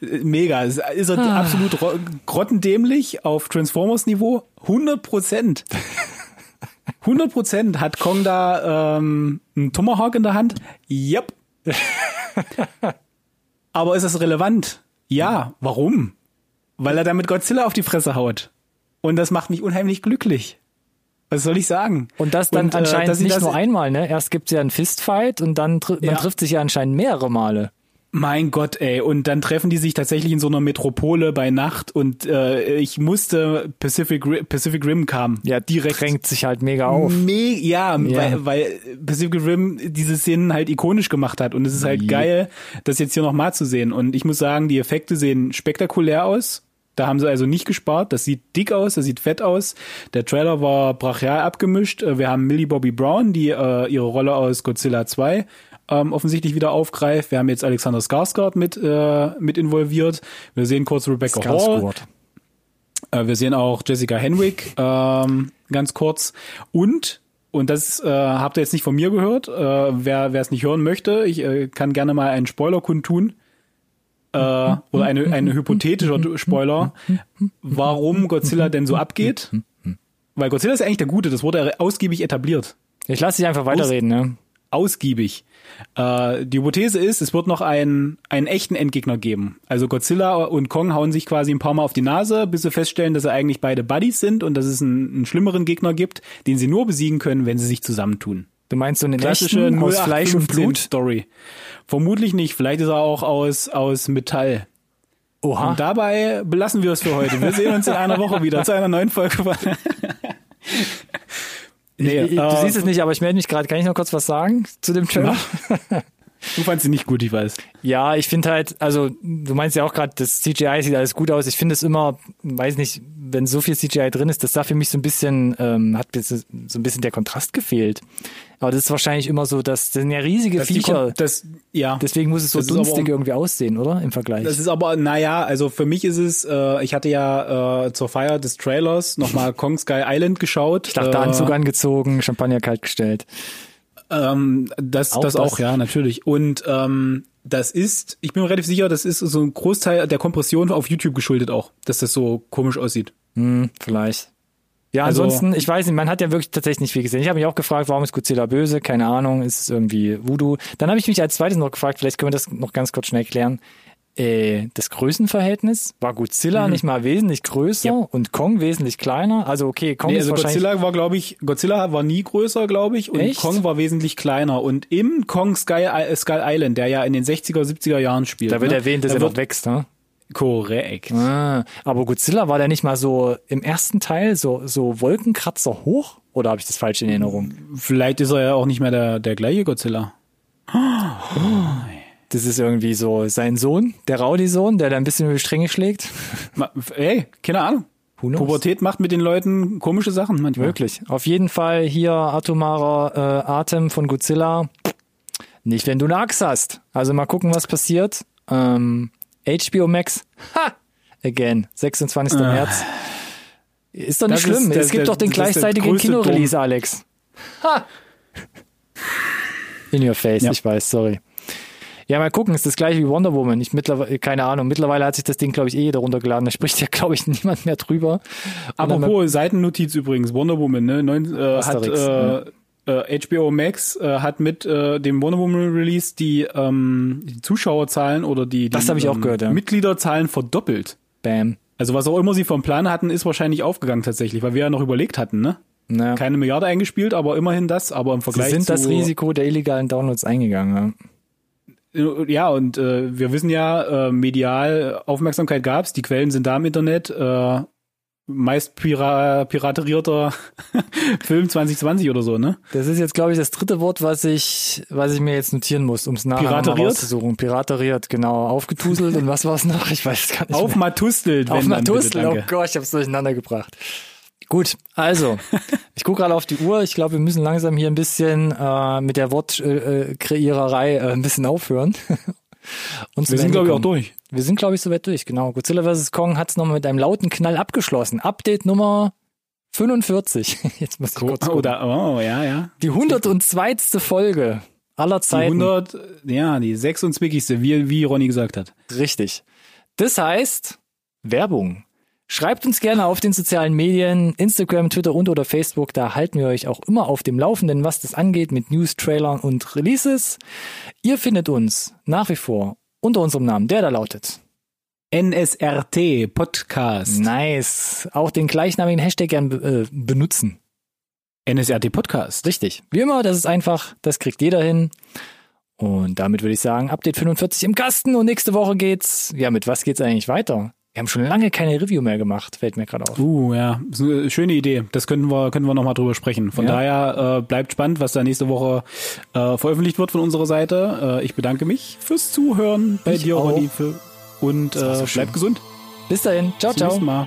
[SPEAKER 2] Äh, Mega. Ist er
[SPEAKER 1] Ah.
[SPEAKER 2] absolut ro- grottendämlich auf Transformers-Niveau? 100 Prozent. 100 Prozent hat Kong da ähm, einen Tomahawk in der Hand? Yep. Aber ist das relevant? Ja. Warum? Weil er damit Godzilla auf die Fresse haut. Und das macht mich unheimlich glücklich. Was soll ich sagen?
[SPEAKER 1] Und das dann
[SPEAKER 2] Und, äh,
[SPEAKER 1] anscheinend
[SPEAKER 2] sie
[SPEAKER 1] nicht nur einmal, ne? Erst gibt's ja einen Fistfight und dann tr man
[SPEAKER 2] Ja.
[SPEAKER 1] trifft sich ja anscheinend mehrere Male.
[SPEAKER 2] Mein Gott, ey. Und dann treffen die sich tatsächlich in so einer Metropole bei Nacht und äh, ich musste Pacific, Ri- Pacific Rim kam.
[SPEAKER 1] Ja, direkt drängt sich halt mega auf.
[SPEAKER 2] Me ja,
[SPEAKER 1] Ja.
[SPEAKER 2] Weil, weil Pacific Rim diese Szenen halt ikonisch gemacht hat und es ist halt
[SPEAKER 1] Ja.
[SPEAKER 2] geil, das jetzt hier nochmal zu sehen. Und ich muss sagen, die Effekte sehen spektakulär aus. Da haben sie also nicht gespart. Das sieht dick aus, das sieht fett aus. Der Trailer war brachial abgemischt. Äh, Wir haben Millie Bobby Brown, die äh, ihre Rolle aus Godzilla 2 ähm, offensichtlich wieder aufgreift. Wir haben jetzt Alexander Skarsgård mit, äh, mit involviert. Wir sehen kurz Rebecca Hall.
[SPEAKER 1] Skarsgård.
[SPEAKER 2] Äh, wir sehen auch Jessica Henwick ähm, ganz kurz. Und, und das äh, habt ihr jetzt nicht von mir gehört, äh, wer wer es nicht hören möchte, ich äh, kann gerne mal einen Spoiler kundtun. Äh, oder eine, ein hypothetischer Spoiler, warum Godzilla denn so abgeht. Weil Godzilla ist eigentlich der Gute, das wurde ausgiebig etabliert
[SPEAKER 1] Ich lasse dich einfach weiterreden, ne?
[SPEAKER 2] ausgiebig. Äh, die Hypothese ist, es wird noch einen, einen echten Endgegner geben. Also Godzilla und Kong hauen sich quasi ein paar Mal auf die Nase, bis sie feststellen, dass sie eigentlich beide Buddies sind und dass es einen, einen schlimmeren Gegner gibt, den sie nur besiegen können, wenn sie sich zusammentun.
[SPEAKER 1] Du meinst so eine
[SPEAKER 2] Klassische
[SPEAKER 1] echten aus Fleisch und
[SPEAKER 2] 0815
[SPEAKER 1] Blut?
[SPEAKER 2] Story. Vermutlich nicht. Vielleicht ist er auch aus, aus Metall.
[SPEAKER 1] Oha.
[SPEAKER 2] Und dabei belassen wir es für heute. Wir sehen uns in einer Woche wieder zu einer neuen Folge. nee,
[SPEAKER 1] Ich- ich- du
[SPEAKER 2] äh,
[SPEAKER 1] siehst es nicht, aber ich melde mich gerade. Kann ich noch kurz was sagen zu dem Trailer?
[SPEAKER 2] Du fandst sie nicht gut, ich weiß.
[SPEAKER 1] Ja, ich finde halt, also du meinst ja auch gerade, das CGI sieht alles gut aus. Ich finde es immer, weiß nicht, wenn so viel CGI drin ist, das da für mich so ein bisschen, ähm, hat so ein bisschen der Kontrast gefehlt. Aber das ist wahrscheinlich immer so, dass das sind ja riesige
[SPEAKER 2] Das, die
[SPEAKER 1] Viecher.
[SPEAKER 2] das, ja.
[SPEAKER 1] Deswegen muss es so dunstig irgendwie aussehen, oder? Im Vergleich.
[SPEAKER 2] Das ist aber, naja, also für mich ist es, äh, ich hatte ja äh, zur Feier des Trailers nochmal Kong Sky Island geschaut.
[SPEAKER 1] ich dachte,
[SPEAKER 2] äh,
[SPEAKER 1] Anzug angezogen, Champagner kalt gestellt.
[SPEAKER 2] Ähm, das,
[SPEAKER 1] Auch
[SPEAKER 2] das
[SPEAKER 1] das.
[SPEAKER 2] auch, ja, natürlich. Und ähm, das ist, ich bin mir relativ sicher, das ist so ein Großteil der Kompression auf YouTube geschuldet auch, dass das so komisch aussieht.
[SPEAKER 1] Hm, vielleicht. Ja,
[SPEAKER 2] Also-
[SPEAKER 1] ansonsten, ich weiß nicht, man hat ja wirklich tatsächlich nicht viel gesehen. Ich habe mich auch gefragt, warum ist Godzilla böse? Keine Ahnung, ist es irgendwie Voodoo? Dann habe ich mich als zweites noch gefragt, vielleicht können wir das noch ganz kurz schnell klären. Äh, das Größenverhältnis war Godzilla mhm. nicht mal wesentlich größer ja. und Kong wesentlich kleiner. Also okay, Kong nee, ist also
[SPEAKER 2] Godzilla war glaube ich, Godzilla war nie größer, glaube ich, und Echt? Kong war wesentlich kleiner. Und im Kong Sky, äh, Skull Island, der ja in den 60er, 70er Jahren spielt.
[SPEAKER 1] Da wird ne? erwähnt, dass da er noch wächst, ne?
[SPEAKER 2] Korrekt.
[SPEAKER 1] Ah, aber Godzilla war der nicht mal so im ersten Teil so, so Wolkenkratzer hoch? Oder habe ich das falsch in Erinnerung?
[SPEAKER 2] Vielleicht ist er ja auch nicht mehr der, der gleiche Godzilla. Oh.
[SPEAKER 1] Das ist irgendwie so sein Sohn, der Rowdy-Sohn, der da ein bisschen über die Stränge schlägt.
[SPEAKER 2] Ey, keine Ahnung. Pubertät macht mit den Leuten komische Sachen manchmal.
[SPEAKER 1] Wirklich. Auf jeden Fall hier atomarer äh, Atem von Godzilla. Nicht, wenn du eine Axt hast. Also mal gucken, was passiert. Ähm, HBO Max. Ha! Again. 26. Äh. März. Ist doch nicht das schlimm. Ist, es gibt der, doch den gleichzeitigen Kinorelease, Alex. Ha! In your face, ja. ich weiß, sorry. Ja, mal gucken, ist das gleiche wie Wonder Woman. Ich mittlerweile, keine Ahnung, mittlerweile hat sich das Ding, glaube ich, eh jeder runtergeladen. Da spricht ja, glaube ich, niemand mehr drüber.
[SPEAKER 2] Apropos Seitennotiz übrigens, Wonder Woman, ne? Neun, äh, hat äh, äh, HBO Max äh, hat mit äh, dem Wonder Woman Release die, ähm, die Zuschauerzahlen oder die, die
[SPEAKER 1] das ich auch ähm, gehört, ja.
[SPEAKER 2] Mitgliederzahlen verdoppelt.
[SPEAKER 1] Bam.
[SPEAKER 2] Also was auch immer sie vom Plan hatten, ist wahrscheinlich aufgegangen tatsächlich, weil wir ja noch überlegt hatten, ne? Naja. Keine Milliarde eingespielt, aber immerhin das, aber im Vergleich
[SPEAKER 1] Sie sind das Risiko der illegalen Downloads eingegangen, ja.
[SPEAKER 2] Ja, und äh, wir wissen ja, äh, medial Aufmerksamkeit gab's, die Quellen sind da im Internet. Äh, meist pira piraterierter Film 2020 oder so, ne?
[SPEAKER 1] Das ist jetzt, glaube ich, das dritte Wort, was ich, was ich mir jetzt notieren muss, um es nachher Pirateriert? rauszusuchen. Pirateriert, genau. Aufgetuselt und was war es noch? Ich weiß es gar nicht
[SPEAKER 2] Aufmatustelt.
[SPEAKER 1] Aufmatustelt, oh Gott, ich habe es durcheinander gebracht. Gut, also, ich gucke gerade auf die Uhr. Ich glaube, wir müssen langsam hier ein bisschen äh, mit der Wortkreiererei äh, ein bisschen aufhören.
[SPEAKER 2] Und wir sind, glaube ich, auch durch.
[SPEAKER 1] Wir sind, glaube ich, soweit durch, genau. Godzilla vs. Kong hat es nochmal mit einem lauten Knall abgeschlossen. Update Nummer 45. Jetzt muss ich kurz
[SPEAKER 2] gucken. Oder, oh, ja, ja.
[SPEAKER 1] Die 102. Folge aller Zeiten.
[SPEAKER 2] Die 100, ja, die 26. wie, wie Ronny gesagt hat.
[SPEAKER 1] Richtig. Das heißt, Werbung. Schreibt uns gerne auf den sozialen Medien, Instagram, Twitter und oder Facebook. Da halten wir euch auch immer auf dem Laufenden, was das angeht mit News, Trailern und Releases. Ihr findet uns nach wie vor unter unserem Namen, der da lautet
[SPEAKER 2] NSRT Podcast.
[SPEAKER 1] Nice. Auch den gleichnamigen Hashtag gern äh, benutzen.
[SPEAKER 2] NSRT Podcast.
[SPEAKER 1] Richtig. Wie immer, das ist einfach, das kriegt jeder hin. Und damit würde ich sagen, Update 45 im Kasten und nächste Woche geht's. Ja, mit was geht's eigentlich weiter? Wir haben schon lange keine Review mehr gemacht, fällt mir gerade auf.
[SPEAKER 2] Uh, ja, schöne Idee. Das können wir, können wir nochmal drüber sprechen. Von ja. daher äh, bleibt spannend, was da nächste Woche äh, veröffentlicht wird von unserer Seite. Äh, ich bedanke mich fürs Zuhören bei ich dir, Ronny. Und äh, so bleib gesund.
[SPEAKER 1] Bis dahin. Ciao, Bis ciao. Mal.